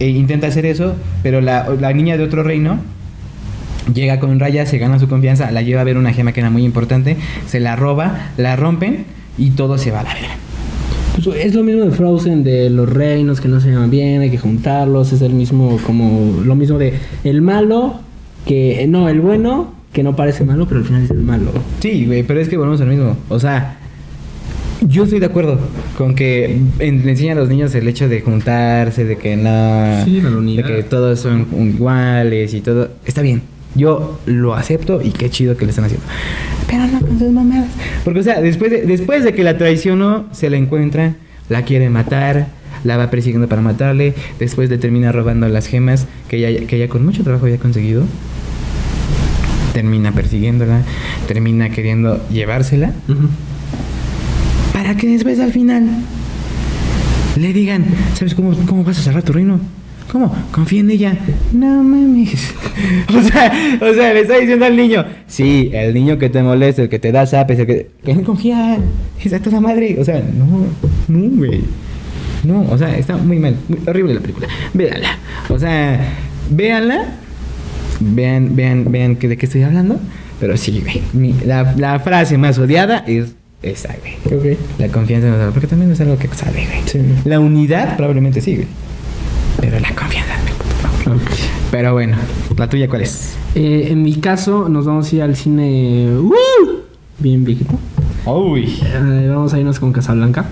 eh, intenta hacer eso, pero la, la niña de otro reino llega con Raya, se gana su confianza, la lleva a ver una gema que era muy importante, se la roba, la rompen y todo se va a la verga. Pues es lo mismo de Frozen, de los reinos que no se llaman bien, hay que juntarlos, es el mismo, como lo mismo de el malo, que no, el bueno, que no parece malo, pero al final es el malo. Sí, güey, pero es que volvemos al mismo. O sea, yo estoy de acuerdo con que en- le enseñan a los niños el hecho de juntarse, de que no. Sí, la de que todos son iguales y todo. Está bien. Yo lo acepto y qué chido que lo están haciendo. Pero no con sus mamadas. Porque, o sea, después de, después de que la traicionó, se la encuentra, la quiere matar, la va persiguiendo para matarle. Después le termina robando las gemas que ella, que ella con mucho trabajo había conseguido. Termina persiguiéndola, termina queriendo llevársela. Para que después al final le digan, ¿sabes cómo, cómo vas a salvar tu reino? ¿Cómo? Confía en ella. No mames. <laughs> O sea, o sea, le está diciendo al niño. Sí, el niño que te molesta, el que te da zapes, el que. Que no confía. Es a toda madre. O sea, no, no, güey. No, o sea, está muy mal. Muy horrible la película. Véanla. O sea, véanla. Vean, vean, vean que de qué estoy hablando. Pero sí, güey. La, la frase más odiada es esa, güey. La confianza no porque también es algo que sale, güey. Sí. La unidad probablemente sí, güey. Pero la confianza, güey. Ok. Pero bueno, ¿la tuya cuál es? Eh, en mi caso, nos vamos a ir al cine. ¡uh! Bien viejito. Uy. Eh, vamos a irnos con Casablanca.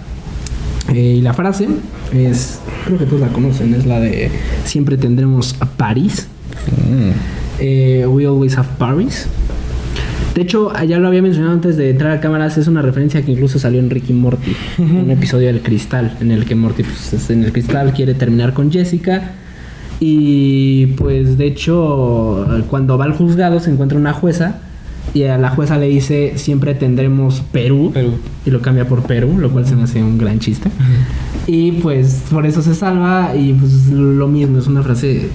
Eh, y la frase es, creo que todos la conocen, es la de siempre tendremos a París. Eh, we always have Paris. De hecho, ya lo había mencionado antes de entrar a cámaras, es una referencia que incluso salió en Ricky Morty, un <laughs> episodio del Cristal, en el que Morty pues, es- en el Cristal quiere terminar con Jessica. Y pues de hecho, cuando va al juzgado se encuentra una jueza y a la jueza le dice siempre tendremos Perú, Perú. y lo cambia por Perú, lo cual se me hace un gran chiste. Y pues por eso se salva y pues lo mismo, es una frase...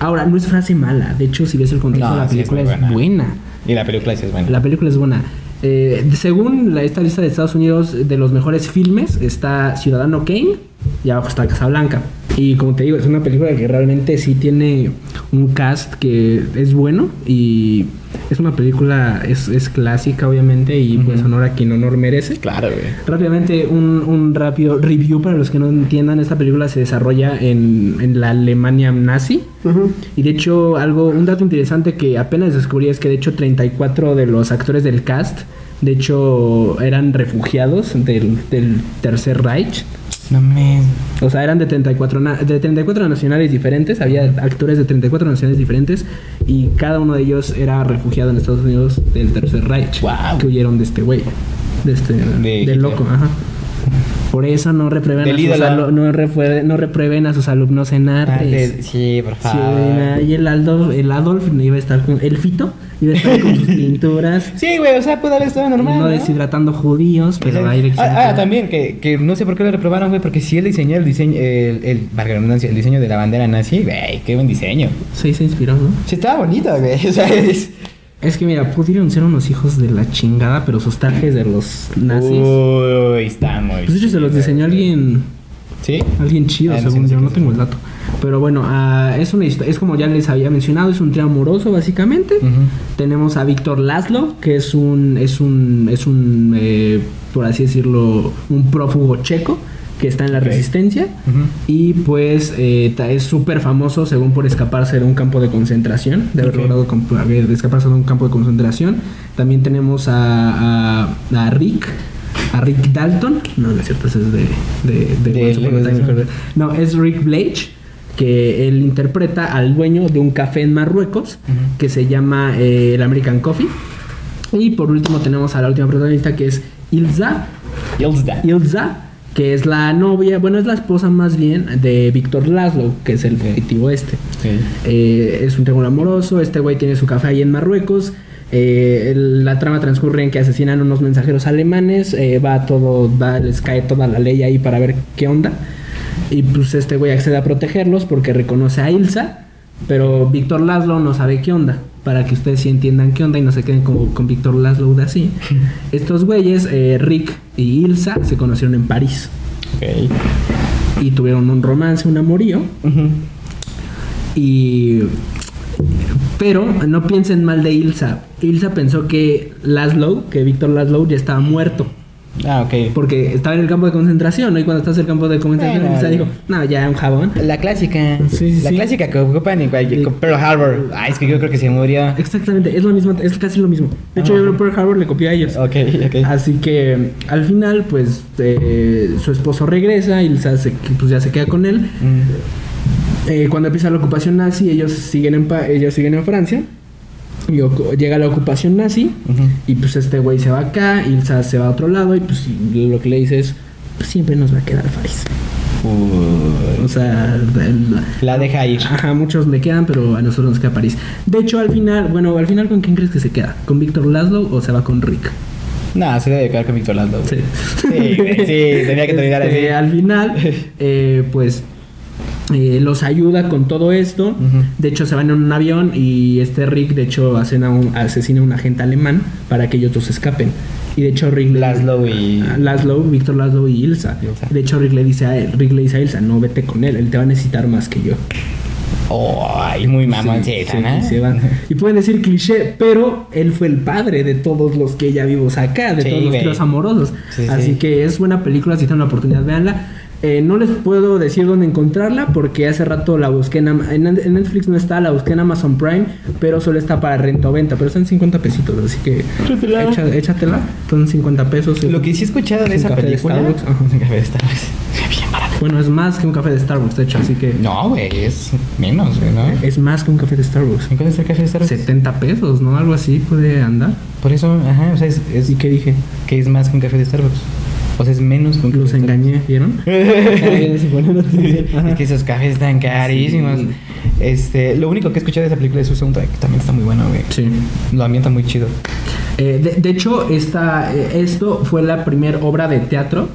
Ahora, no es frase mala, de hecho si ves el contexto No, de la sí es película es buena. Y la película es buena. La película es buena. Eh, según la, esta lista de Estados Unidos de los mejores filmes, está Ciudadano Kane y abajo está Casablanca. Y como te digo, es una película que realmente sí tiene un cast que es bueno y es una película, es, es clásica obviamente y pues honor a quien honor merece. Claro, güey. Rápidamente, un, un rápido review para los que no entiendan. Esta película se desarrolla en, en la Alemania nazi. Y de hecho, algo, un dato interesante que apenas descubrí es que de hecho 34 de los actores del cast, de hecho, eran refugiados del, del Tercer Reich. No me. O sea, eran de 34, na- de 34 nacionales diferentes, había actores de 34 nacionalidades diferentes y cada uno de ellos era refugiado en Estados Unidos del Tercer Reich. Guau. Que huyeron de este güey, de este del loco, ajá. Por eso no reprueben, a sus, no, reprueben, no reprueben a sus alumnos en artes. Sí, por Sí, favor. y el Aldo, el Adolf iba a estar con el Fito, iba a estar con sus <laughs> pinturas, Sí, güey, o sea, puede haber estado normal. no ¿no? deshidratando judíos, pero Ah, hay ah, para- también, que, que no sé por qué lo reprobaron, güey, porque si él diseñó el diseño, el, el, el diseño de la bandera nazi, güey, qué buen diseño. Sí, se inspiró, ¿no? Sí, estaba bonito, güey, <laughs> o sea, es... Es que mira, pudieron ser unos hijos de la chingada, pero sus trajes de los nazis. Uy, está muy... pues de hecho se los diseñó alguien, ¿Sí? alguien chido, Ah, según no sé yo, no tengo el dato. Pero bueno, ah, es una es como ya les había mencionado, es un trío amoroso básicamente. Tenemos a Víctor Laszlo, que es un, es un, es un, eh, por así decirlo, un prófugo checo que está en la resistencia. Y pues eh, es súper famoso según por escaparse de un campo de concentración, de haber logrado escaparse de un campo de concentración. También tenemos a, a, a Rick, a Rick Dalton. No, no es cierto, ese es de... de, ¿no? Es Rick Blake, que él interpreta al dueño de un café en Marruecos que se llama eh, el American Coffee. Y por último tenemos a la última protagonista que es Ilza, Ilza. Ilza, que es la novia, bueno, es la esposa más bien de Víctor Laszlo, que es el fugitivo este. Eh, es un triángulo amoroso, este güey tiene su café ahí en Marruecos. eh, la trama transcurre en que asesinan unos mensajeros alemanes, eh, va todo, va, les cae toda la ley ahí para ver qué onda. Y pues este güey accede a protegerlos porque reconoce a Ilsa, pero Víctor Laszlo no sabe qué onda. Para que ustedes sí entiendan qué onda y no se queden como con Víctor Laszlo de así. <laughs> Estos güeyes, eh, Rick y Ilsa, se conocieron en París Ok. y tuvieron un romance, un amorío. Y. Pero no piensen mal de Ilsa. Ilsa pensó que Laszlo, que Víctor Laszlo, ya estaba muerto. Ah, ok. Porque estaba en el campo de concentración, ¿no? Y cuando estás en el campo de concentración, Bueno, Ilsa ya. dijo, no, ya un jabón. La clásica. Sí, sí, la sí. clásica que ocupan en cualquier. Pearl Harbor. Ay, es que yo creo que se murió. Exactamente, es lo mismo, es casi lo mismo. De hecho, Ah. yo creo que Pearl Harbor le copió a ellos. Ok, ok. Así que al final, pues eh, su esposo regresa, se, pues, ya se queda con él. Mm. Eh, cuando empieza la ocupación nazi, ellos siguen en, Pa- ellos siguen en Francia. Y llega la ocupación nazi y pues este güey se va acá, Ilsa se va a otro lado y pues lo que le dice es, pues siempre nos va a quedar Faris. O sea, el- La deja ir. Ajá, muchos le quedan, pero a nosotros nos queda París. De hecho, al final, bueno, al final, ¿con quién crees que se queda? ¿Con Víctor Laszlo o se va con Rick? No, se debe quedar con Víctor Lando. Sí, sí, tenía que terminar Este, así. Al final, <laughs> eh, pues eh, los ayuda con todo esto. De hecho, se van en un avión y este Rick, de hecho, asesina a un, asesina a un agente alemán para que ellos dos escapen. Y de hecho, Rick Laszlo y- Ah, Laszlo, Víctor Laszlo y Ilsa. Ilsa. De hecho, Rick le dice a él, Rick le dice a Ilsa, no vete con él, él te va a necesitar más que yo. Oh, ay, muy mamoncita, Sí, ¿no? sí. <laughs> Y pueden decir cliché, pero él fue el padre de todos los que ya vimos acá, de Sí, todos los tíos amorosos. Sí, Así sí. que es buena película, si tienen la oportunidad, véanla. Eh, no les puedo decir dónde encontrarla porque hace rato la busqué en, Am- en, en Netflix, no está, la busqué en Amazon Prime, pero solo está para renta o venta, pero están 50 pesitos, así que Échatela. echa- échatela, son 50 pesos. Lo que sí he escuchado de Es esa café de. Starbucks, ajá. Es un café de Starbucks. Bien barato. Bueno, es más que un café de Starbucks, de hecho, así que No, güey, es menos, güey, ¿no? es más que un café de Starbucks. ¿En cuánto está el café de Starbucks? 70 pesos, ¿no? Algo así puede andar. Por eso, ajá, o sea, es, es ¿Y qué dije? que es más que un café de Starbucks. O sea, es menos café Los engañé, ¿vieron? <laughs> Es que esos cafés están carísimos. Sí. Este, lo único que he escuchado de esa película es su soundtrack, que también está muy bueno, güey. Sí. Lo ambienta muy chido. Eh, de, de hecho, esta, eh, esto fue la primera obra de teatro.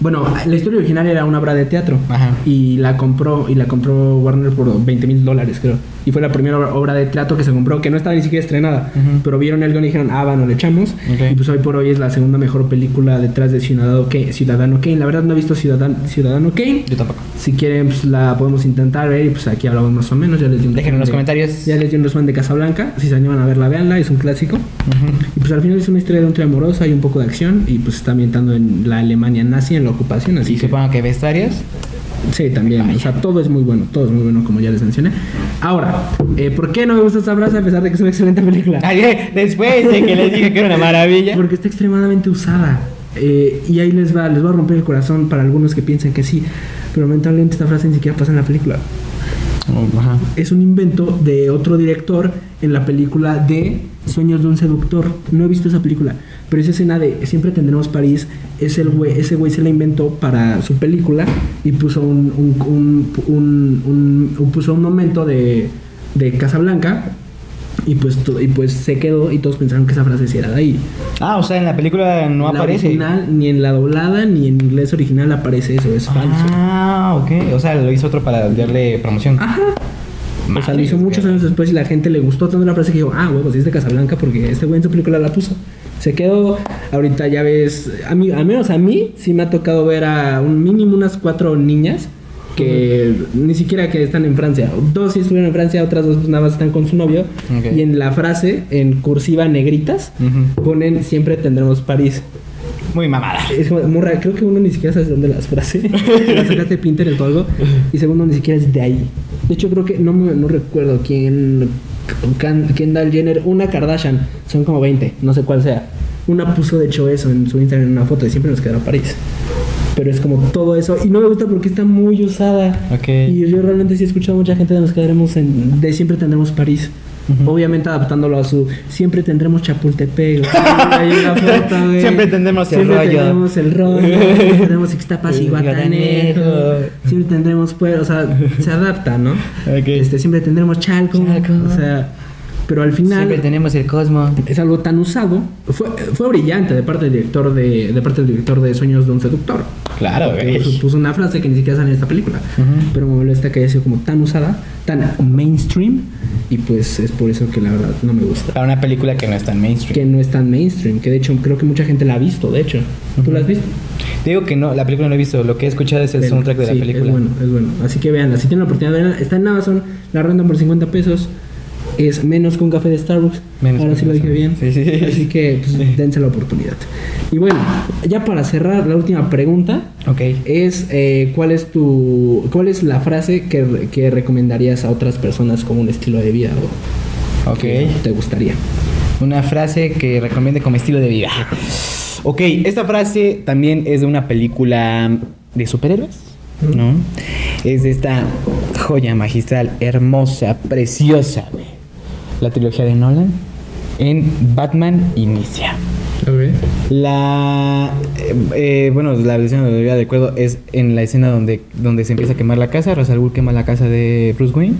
Bueno, la historia original era una obra de teatro. Ajá. Y la compró, y la compró Warner por 20 mil dólares, creo. Y fue la primera obra- de teatro que se compró, que no estaba ni siquiera estrenada. Ujú. Pero vieron el guion y dijeron, ah, va, no le echamos. Ok. Y pues hoy por hoy es la segunda mejor película detrás de Ciudadano Kane. Ciudadano Kane. La verdad no he visto Ciudadano, Ciudadano Kane. Yo tampoco. Si quieren, pues la podemos intentar ver y pues aquí hablamos más o menos. Ya les di un Déjenlo en los de- comentarios. Ya les di un resumen de Casablanca. Si se animan a verla, véanla, es un clásico. Y pues al final es una historia de un triángulo amoroso, hay un poco de acción y pues está ambientando en la Alemania nazi, en la ocupación. Así Y que, supongo que vestuarios. Sí, también. O sea, todo es muy bueno, todo es muy bueno, como ya les mencioné. Ahora, eh, ¿por qué no me gusta esta frase a pesar de que es una excelente película? <laughs> Después de que les dije que era una maravilla. Porque está extremadamente usada. Eh, y ahí les va, les va a romper el corazón para algunos que piensan que sí. Pero lamentablemente esta frase ni siquiera pasa en la película. Es un invento de otro director en la película de Sueños de un seductor. No he visto esa película, pero esa escena de Siempre tendremos París, es el güey, ese güey se la inventó para su película y puso un- un- un- puso un momento de, de Casablanca y pues, y pues se quedó y todos pensaron que esa frase sí era de ahí. Ah, o sea, en la película no la aparece. original, ni en la doblada, ni en inglés original aparece eso, es falso. Ah, ok. O sea, lo hizo otro para darle promoción. Ajá. O sea, lo Madre, hizo muchos años después y la gente le gustó tanto la frase que dijo, ah, huevos, es de Casablanca porque este güey en su película la puso. Se quedó, ahorita ya ves, a mí, al menos a mí, sí me ha tocado ver a un mínimo unas cuatro niñas que ni siquiera que están en Francia. Dos sí estuvieron en Francia, otras dos pues, nada más están con su novio. Y en la frase, en cursiva negritas, ponen siempre tendremos París. Muy mamada. Es como muy raro. Creo que uno ni siquiera sabe de dónde las frases. las <laughs> sacaste de Pinterest o algo. Y segundo, ni siquiera es de ahí. De hecho, creo que no, me- no recuerdo quién. Can- Kendall Jenner, una Kardashian. Son como 20, no sé cuál sea. Una puso de hecho eso en su Instagram en una foto y siempre nos quedará París. Pero es como todo eso. Y no me gusta porque está muy usada. Y yo realmente sí he escuchado a mucha gente de nos quedaremos en. De siempre tendremos París. Obviamente adaptándolo a su. Siempre tendremos Chapultepec. <laughs> Siempre tendremos el Siempre rollo. tendremos el rollo. <laughs> Siempre tendremos Ixtapas y Guatanejo. Siempre tendremos pues, o sea, se adapta, ¿no? Este, siempre tendremos Chalco. Chalco. O sea, pero al final Siempre tenemos el Cosmo. es algo tan usado. Fue, fue brillante de parte del director de, de parte del director de Sueños de un seductor. Claro, puso, puso una frase que ni siquiera sale en esta película. Ujú. Pero me molesta que haya sido como tan usada, tan mainstream. Y pues es por eso que la verdad no me gusta. Para una película que no es tan mainstream. Que no es tan mainstream. Que de hecho creo que mucha gente la ha visto, de hecho. ¿Tú la has visto? Te digo que no, la película no la he visto. Lo que he escuchado es el soundtrack de la sí, película. Es bueno, es bueno. Así que veanla. Si tienen la oportunidad de verla, está en Amazon. La rentan por 50 pesos. Es menos que un café de Starbucks. Menos Ahora sí lo dije bien. Sí, sí, sí. Así que pues, <laughs> dense la oportunidad. Y bueno, ya para cerrar, la última pregunta Ok. es eh, ¿cuál es tu cuál es la frase que, que recomendarías a otras personas como un estilo de vida o Ok. que te gustaría? Una frase que recomiende como estilo de vida. Ok, esta frase también es de una película de superhéroes, ¿no? Es de esta joya magistral, hermosa, preciosa, güey. La trilogía de Nolan en Batman Inicia. La eh, eh, bueno, la versión de de acuerdo es en la escena donde, donde se empieza a quemar la casa, Ra's al Ghul quema la casa de Bruce Wayne.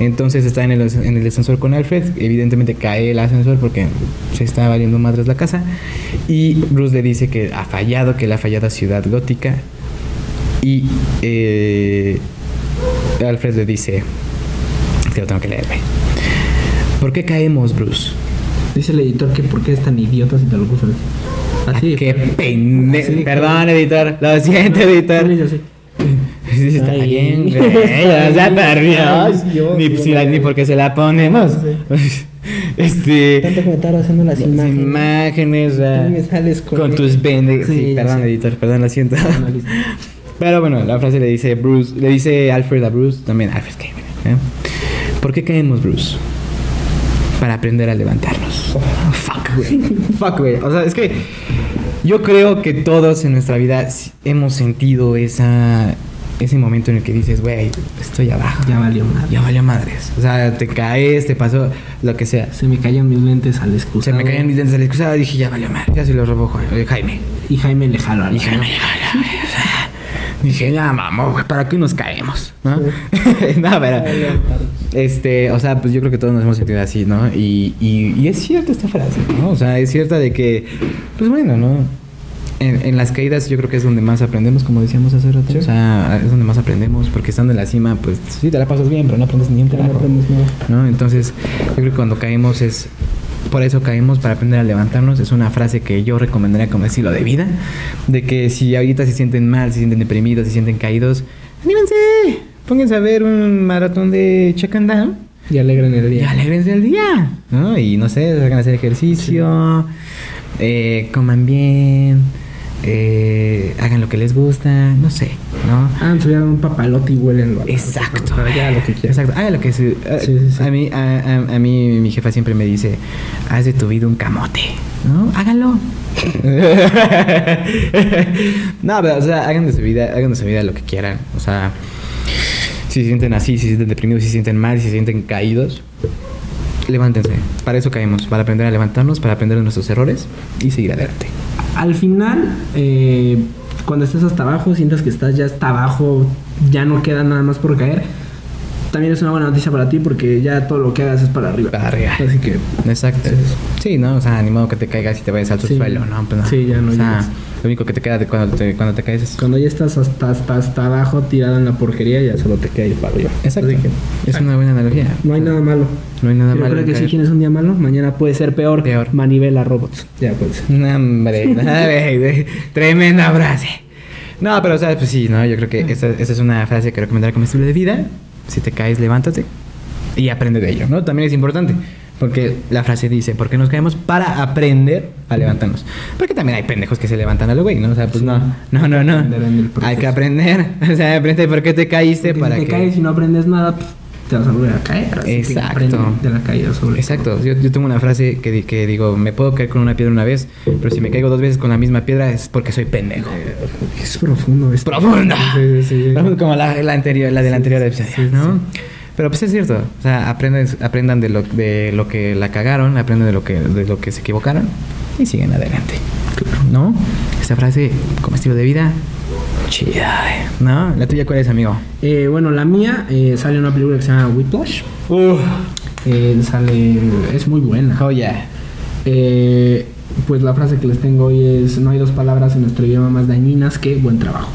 Entonces está en el, en el ascensor con Alfred, evidentemente cae el ascensor porque se está valiendo madres la casa y Bruce le dice que ha fallado, que la fallada ciudad gótica y eh, Alfred le dice, que lo tengo que leer. ¿Por qué caemos, Bruce? Dice el editor que por qué es tan idiota si te lo puso así. Así. Ah, qué pendejo. de- Perdón, editor. Lo siento, editor. Sí, así. <laughs> Sí, está Ay. bien, güey. <laughs> Ya se perdió. Ay, Dios, Ni, si la- Dios. ni porque se la ponemos. <laughs> Este. Tanto como estar haciendo las Las imágenes. imágenes, ah, Tú me sales con- con tus bendes. Sí, Sí, perdón, sí. editor, perdón, lo siento. No. Pero bueno, la frase le dice Bruce, le dice Alfred a Bruce, también Alfred Kamen, ¿eh? ¿Por qué caemos, Bruce? Para aprender a levantarnos. Fuck, güey. <laughs> Fuck, güey. O sea, es que yo creo que todos en nuestra vida hemos sentido esa ese momento en el que dices, güey, estoy abajo. Ya valió madre. Ya valió madres. O sea, te caes, te pasó lo que sea. Se me caían mis lentes al excusado. Se me caían mis dientes al excusado dije, ya valió madre. Ya se lo robó Ja- Jaime. Y Jaime le jaló Y Jaime. O sea, <laughs> dije, ya mamá, güey, ¿para qué nos caemos? ¿No? <laughs> no, pero. Este, o sea, pues yo creo que todos nos hemos sentido así, ¿no? Y, y, y es cierta esta frase, ¿no? O sea, es cierta de que, pues bueno, ¿no? En, en las caídas yo creo que es donde más aprendemos, como decíamos hace rato. O sea, es donde más aprendemos, porque estando en la cima, pues sí, te la pasas bien, pero no aprendes ni un No carajo. aprendes nada. ¿no? Entonces, yo creo que cuando caemos es por eso caemos para aprender a levantarnos. Es una frase que yo recomendaría como estilo de vida, de que si ahorita se sienten mal, se sienten deprimidos, se sienten caídos, anímense, pónganse a ver un maratón de check and down Y alegran el y día. alegrense el día, ¿no? Y no sé, salgan a hacer ejercicio, eh, coman bien, eh, hagan lo que les gusta, no sé, ¿no? Ah, se un papalote y huelen Exacto. Lo que quieras. Exacto. Haga lo que se, a, Sí, sí, sí. a mí a, a- a mí mi jefa siempre me dice, haz de tu vida un camote, ¿no? Hágalo. <laughs> no, pero o sea, hagan de su vida, hagan de su vida lo que quieran, o sea, si se sienten así, si se sienten deprimidos, si se sienten mal, si se sienten caídos, levántense. Para eso caemos, para aprender a levantarnos, para aprender de nuestros errores y seguir adelante. Al final, eh, cuando estés hasta abajo, sientas que estás ya hasta abajo, ya no queda nada más por caer. También es una buena noticia para ti porque ya todo lo que hagas es para arriba. Para arriba. Así que Exacto. Sí, Sí, ¿no? O sea, ni modo que te caigas y te vayas al Sí. suelo, ¿no? Pues no. Sí, ya no O sea, lo único que te queda de cuando te, cuando te caes es... cuando ya estás hasta, hasta, hasta abajo tirado en la porquería, ya solo te queda ir para arriba. Exacto. Que Es una buena analogía. no hay nada malo. No hay nada Yo malo creo en que si caer. tienes un día malo, mañana puede ser peor. Peor. Manivela robots. Ya puede ser. No, hombre, <laughs> tremenda frase. No, pero, o sea, pues sí, ¿no? Yo creo que esa, esa es una frase que recomendaría como estilo de vida. Si te caes, levántate y aprende de ello, ¿no? También es importante. Porque la frase dice, ¿por qué nos caemos? Para aprender a levantarnos. Porque también hay pendejos que se levantan a lo güey, ¿no? O sea, pues Sí. no, no, no, no. Hay que aprender. <laughs> O sea, aprende por qué te caíste Porque para si te que... caes y no aprendes nada, pues, te vas a volver a caer. Así Exacto. de la caída sobre Exacto, yo, yo tengo una frase que, di- que digo, me puedo caer con una piedra una vez, pero si me caigo dos veces con la misma piedra es porque soy pendejo. Es profundo esto. ¡Profunda! Sí, sí, sí. <laughs> Como la, la anterior, la del Sí, anterior episodio, ¿no? Pero pues es cierto, o sea, aprendan, aprendan de, lo, de lo que la cagaron, aprendan de lo que, de lo que se equivocaron y siguen adelante. ¿No? Esta frase, como estilo de vida, chida, ¿no? ¿La tuya cuál es, amigo? Eh, bueno, la mía eh, sale en una película que se llama Whiplash. Uf, Eh, sale. Es muy buena. joya. Eh, pues la frase que les tengo hoy es: No hay dos palabras en nuestro idioma más dañinas que buen trabajo.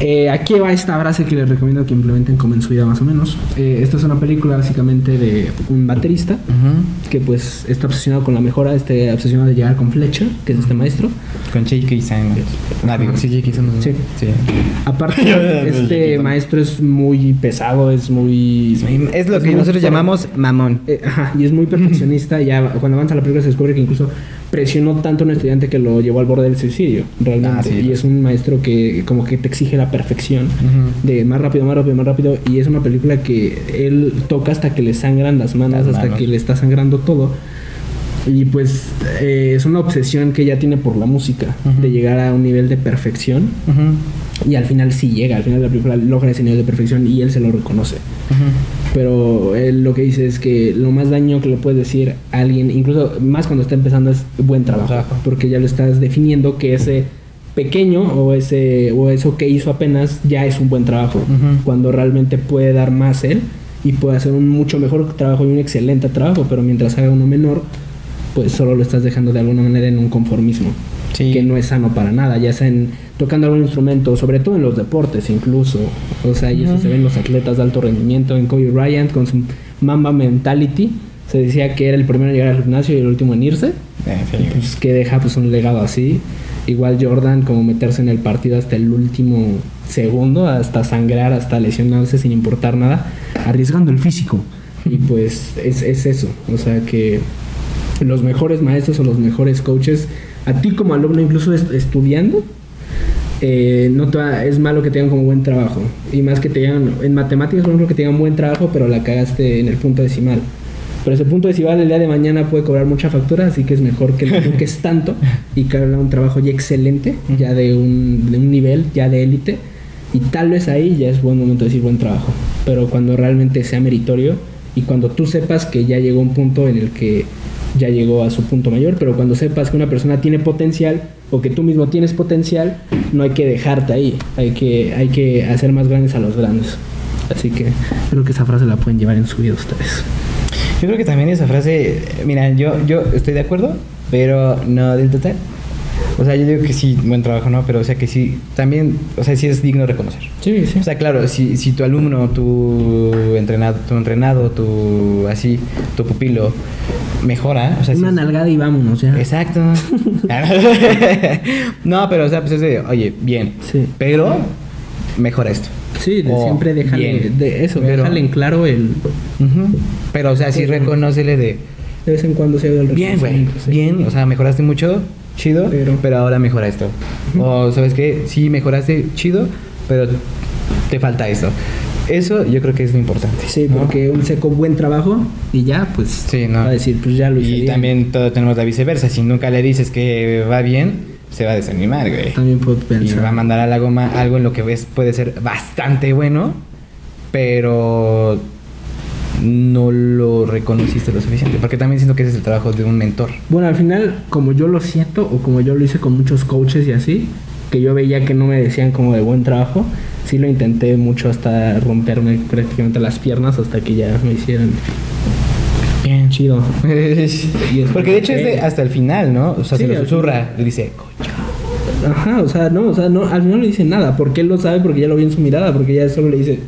Eh, aquí va esta frase que les recomiendo que implementen como en su vida más o menos. Eh, esta es una película básicamente de un baterista que pues está obsesionado con la mejora, este obsesionado de llegar con Fletcher, que es este maestro. Con J.K. Simmons. Ah, digo, sí, J.K. Simmons. Sí. sí. Aparte, <laughs> este maestro es muy pesado, es muy... Es lo que nosotros llamamos mamón. Eh, ajá, y es muy <laughs> perfeccionista. ya cuando avanza la película se descubre que incluso presionó tanto a un estudiante que lo llevó al borde del suicidio, realmente. Ah, sí, y es un maestro que como que te exige la perfección de más rápido, más rápido, más rápido. Y es una película que él toca hasta que le sangran las manos, Las hasta manos. que le está sangrando todo. Y pues eh, es una obsesión que ella tiene por la música, de llegar a un nivel de perfección. Y al final sí llega, al final de la película logra ese nivel de perfección y él se lo reconoce. Pero él lo que dice es que lo más daño que le puedes decir a alguien, incluso más cuando está empezando, es buen trabajo. Porque ya lo estás definiendo que ese pequeño o ese o eso que hizo apenas ya es un buen trabajo. Cuando realmente puede dar más él y puede hacer un mucho mejor trabajo y un excelente trabajo, pero mientras haga uno menor, pues solo lo estás dejando de alguna manera en un conformismo Sí. que no es sano para nada, ya sea en tocando algún instrumento, sobre todo en los deportes incluso. O sea, y eso Ujú. se ve en los atletas de alto rendimiento, en Kobe Bryant con su Mamba Mentality. Se decía que era el primero en llegar al gimnasio y el último en irse. Eh, sí. Pues que deja pues un legado así. Igual Jordan como meterse en el partido hasta el último segundo, hasta sangrar, hasta lesionarse sin importar nada, arriesgando el físico. Y pues es, es eso, o sea que los mejores maestros o los mejores coaches, a ti como alumno incluso est- estudiando, eh, no te va- es malo que tengan como buen trabajo. Y más que te digan, en matemáticas por ejemplo que tengan buen trabajo, pero la cagaste en el punto decimal. Pero ese punto decimal el día de mañana puede cobrar mucha factura, así que es mejor que no <laughs> es tanto y que haga un trabajo ya excelente, ya de un, de un nivel, ya de élite. Y tal vez ahí ya es buen momento de decir buen trabajo. Pero cuando realmente sea meritorio y cuando tú sepas que ya llegó un punto en el que ya llegó a su punto mayor, pero cuando sepas que una persona tiene potencial o que tú mismo tienes potencial, no hay que dejarte ahí, hay que, hay que hacer más grandes a los grandes. Así que creo que esa frase la pueden llevar en su vida ustedes. Yo creo que también esa frase, mira, yo, yo estoy de acuerdo, pero no del total. O sea, yo digo que sí, buen trabajo, ¿no? Pero o sea que sí, también, o sea, sí es digno reconocer. Sí, sí. O sea, claro, si, si tu alumno, tu entrenado, tu entrenado, tu así, tu pupilo mejora, o sea, Una nalgada y vámonos ya. Exacto. <laughs> no, pero o sea, pues es de, oye, bien, Sí. pero mejora esto. Sí, de Oh, siempre déjale de eso, Pero- déjale en claro el Ujú. Pero o sea, sí reconócele de, de vez en cuando se haga el bien, güey, bien, o sea, mejoraste mucho, chido, pero, Pero- ahora mejora esto. O sabes qué, sí mejoraste, chido, pero te falta esto. Eso yo creo que es lo importante. Sí, ¿no? porque un seco buen trabajo y ya, pues Sí, no. va a decir, pues ya lo hice Y bien. también todo tenemos la viceversa. Si nunca le dices que va bien, se va a desanimar, güey. También puedo Y pensar. va a mandar a la goma algo en lo que ves puede ser bastante bueno, pero no lo reconociste lo suficiente. Porque también siento que ese es el trabajo de un mentor. Bueno, al final, como yo lo siento, o como yo lo hice con muchos coaches y así, que yo veía que no me decían como de buen trabajo, sí lo intenté mucho hasta romperme prácticamente las piernas hasta que ya me hicieran Bien chido. <laughs> Porque de hecho es de- hasta el final, ¿no? O sea, Sí, se lo susurra, le dice, "Coño". Ajá, o sea, no, o sea, no, al final no le dice nada, porque él lo sabe, porque ya lo vi en su mirada, porque ya solo le dice,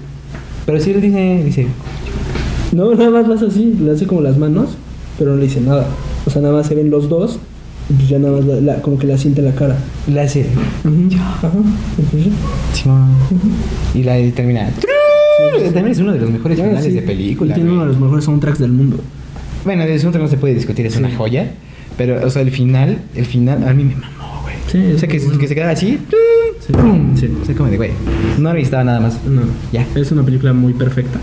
Pero sí le dice, dice, no, nada más lo hace así, le hace como las manos, pero no le dice nada. O sea, nada más se ven los dos, y pues ya nada más la- la- como que la siente la cara. le hace, Ajá, y la y termina. También es uno de los mejores Ah, finales sí. de película. Y tiene uno de los mejores soundtracks del mundo. Bueno, de eso no se puede discutir, es una joya. Pero, o sea, el final, el final, a mí me mamó. Sí, o sea, que, se queda así. Sí, ¡pum! sí. O sea, como de, güey, no necesitaba nada más. No, Ya. Es una película muy perfecta.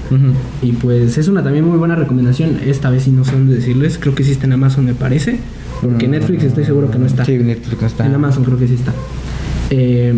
Y pues es una también muy buena recomendación. Esta vez sí no sé dónde decirles. Creo que está en Amazon, me parece. Porque Mm. Netflix estoy seguro que no está. Sí, Netflix no está. En Amazon creo que sí está. Eh,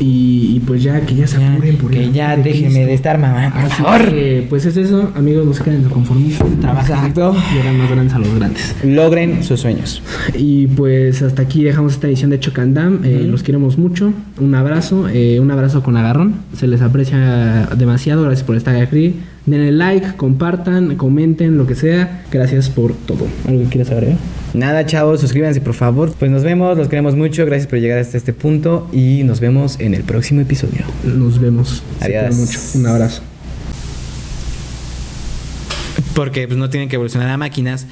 y, y pues ya que ya se apuren por que el ya de déjenme Cristo. de estar mamando, por Así favor. que, pues es eso, amigos, no se queden conformismo. Trabajen Exacto. y hagan más grandes a los grandes. Logren sus sueños. Y pues hasta aquí dejamos esta edición de Chocandam. Eh. Los queremos mucho. Un abrazo, eh, un abrazo con agarrón. Se les aprecia demasiado. Gracias por estar aquí. Denle like, compartan, comenten, lo que sea. Gracias por todo. ¿Algo que quieras agregar? Nada, chavos, suscríbanse por favor. Pues nos vemos, los queremos mucho. Gracias por llegar hasta este punto y nos vemos en el próximo episodio. Nos vemos. Adiós. mucho. Un abrazo. Porque pues, no tienen que evolucionar a máquinas.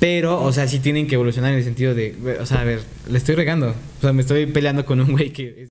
Pero, o sea, sí tienen que evolucionar en el sentido de, o sea, a ver, le estoy regando. O sea, me estoy peleando con un güey que...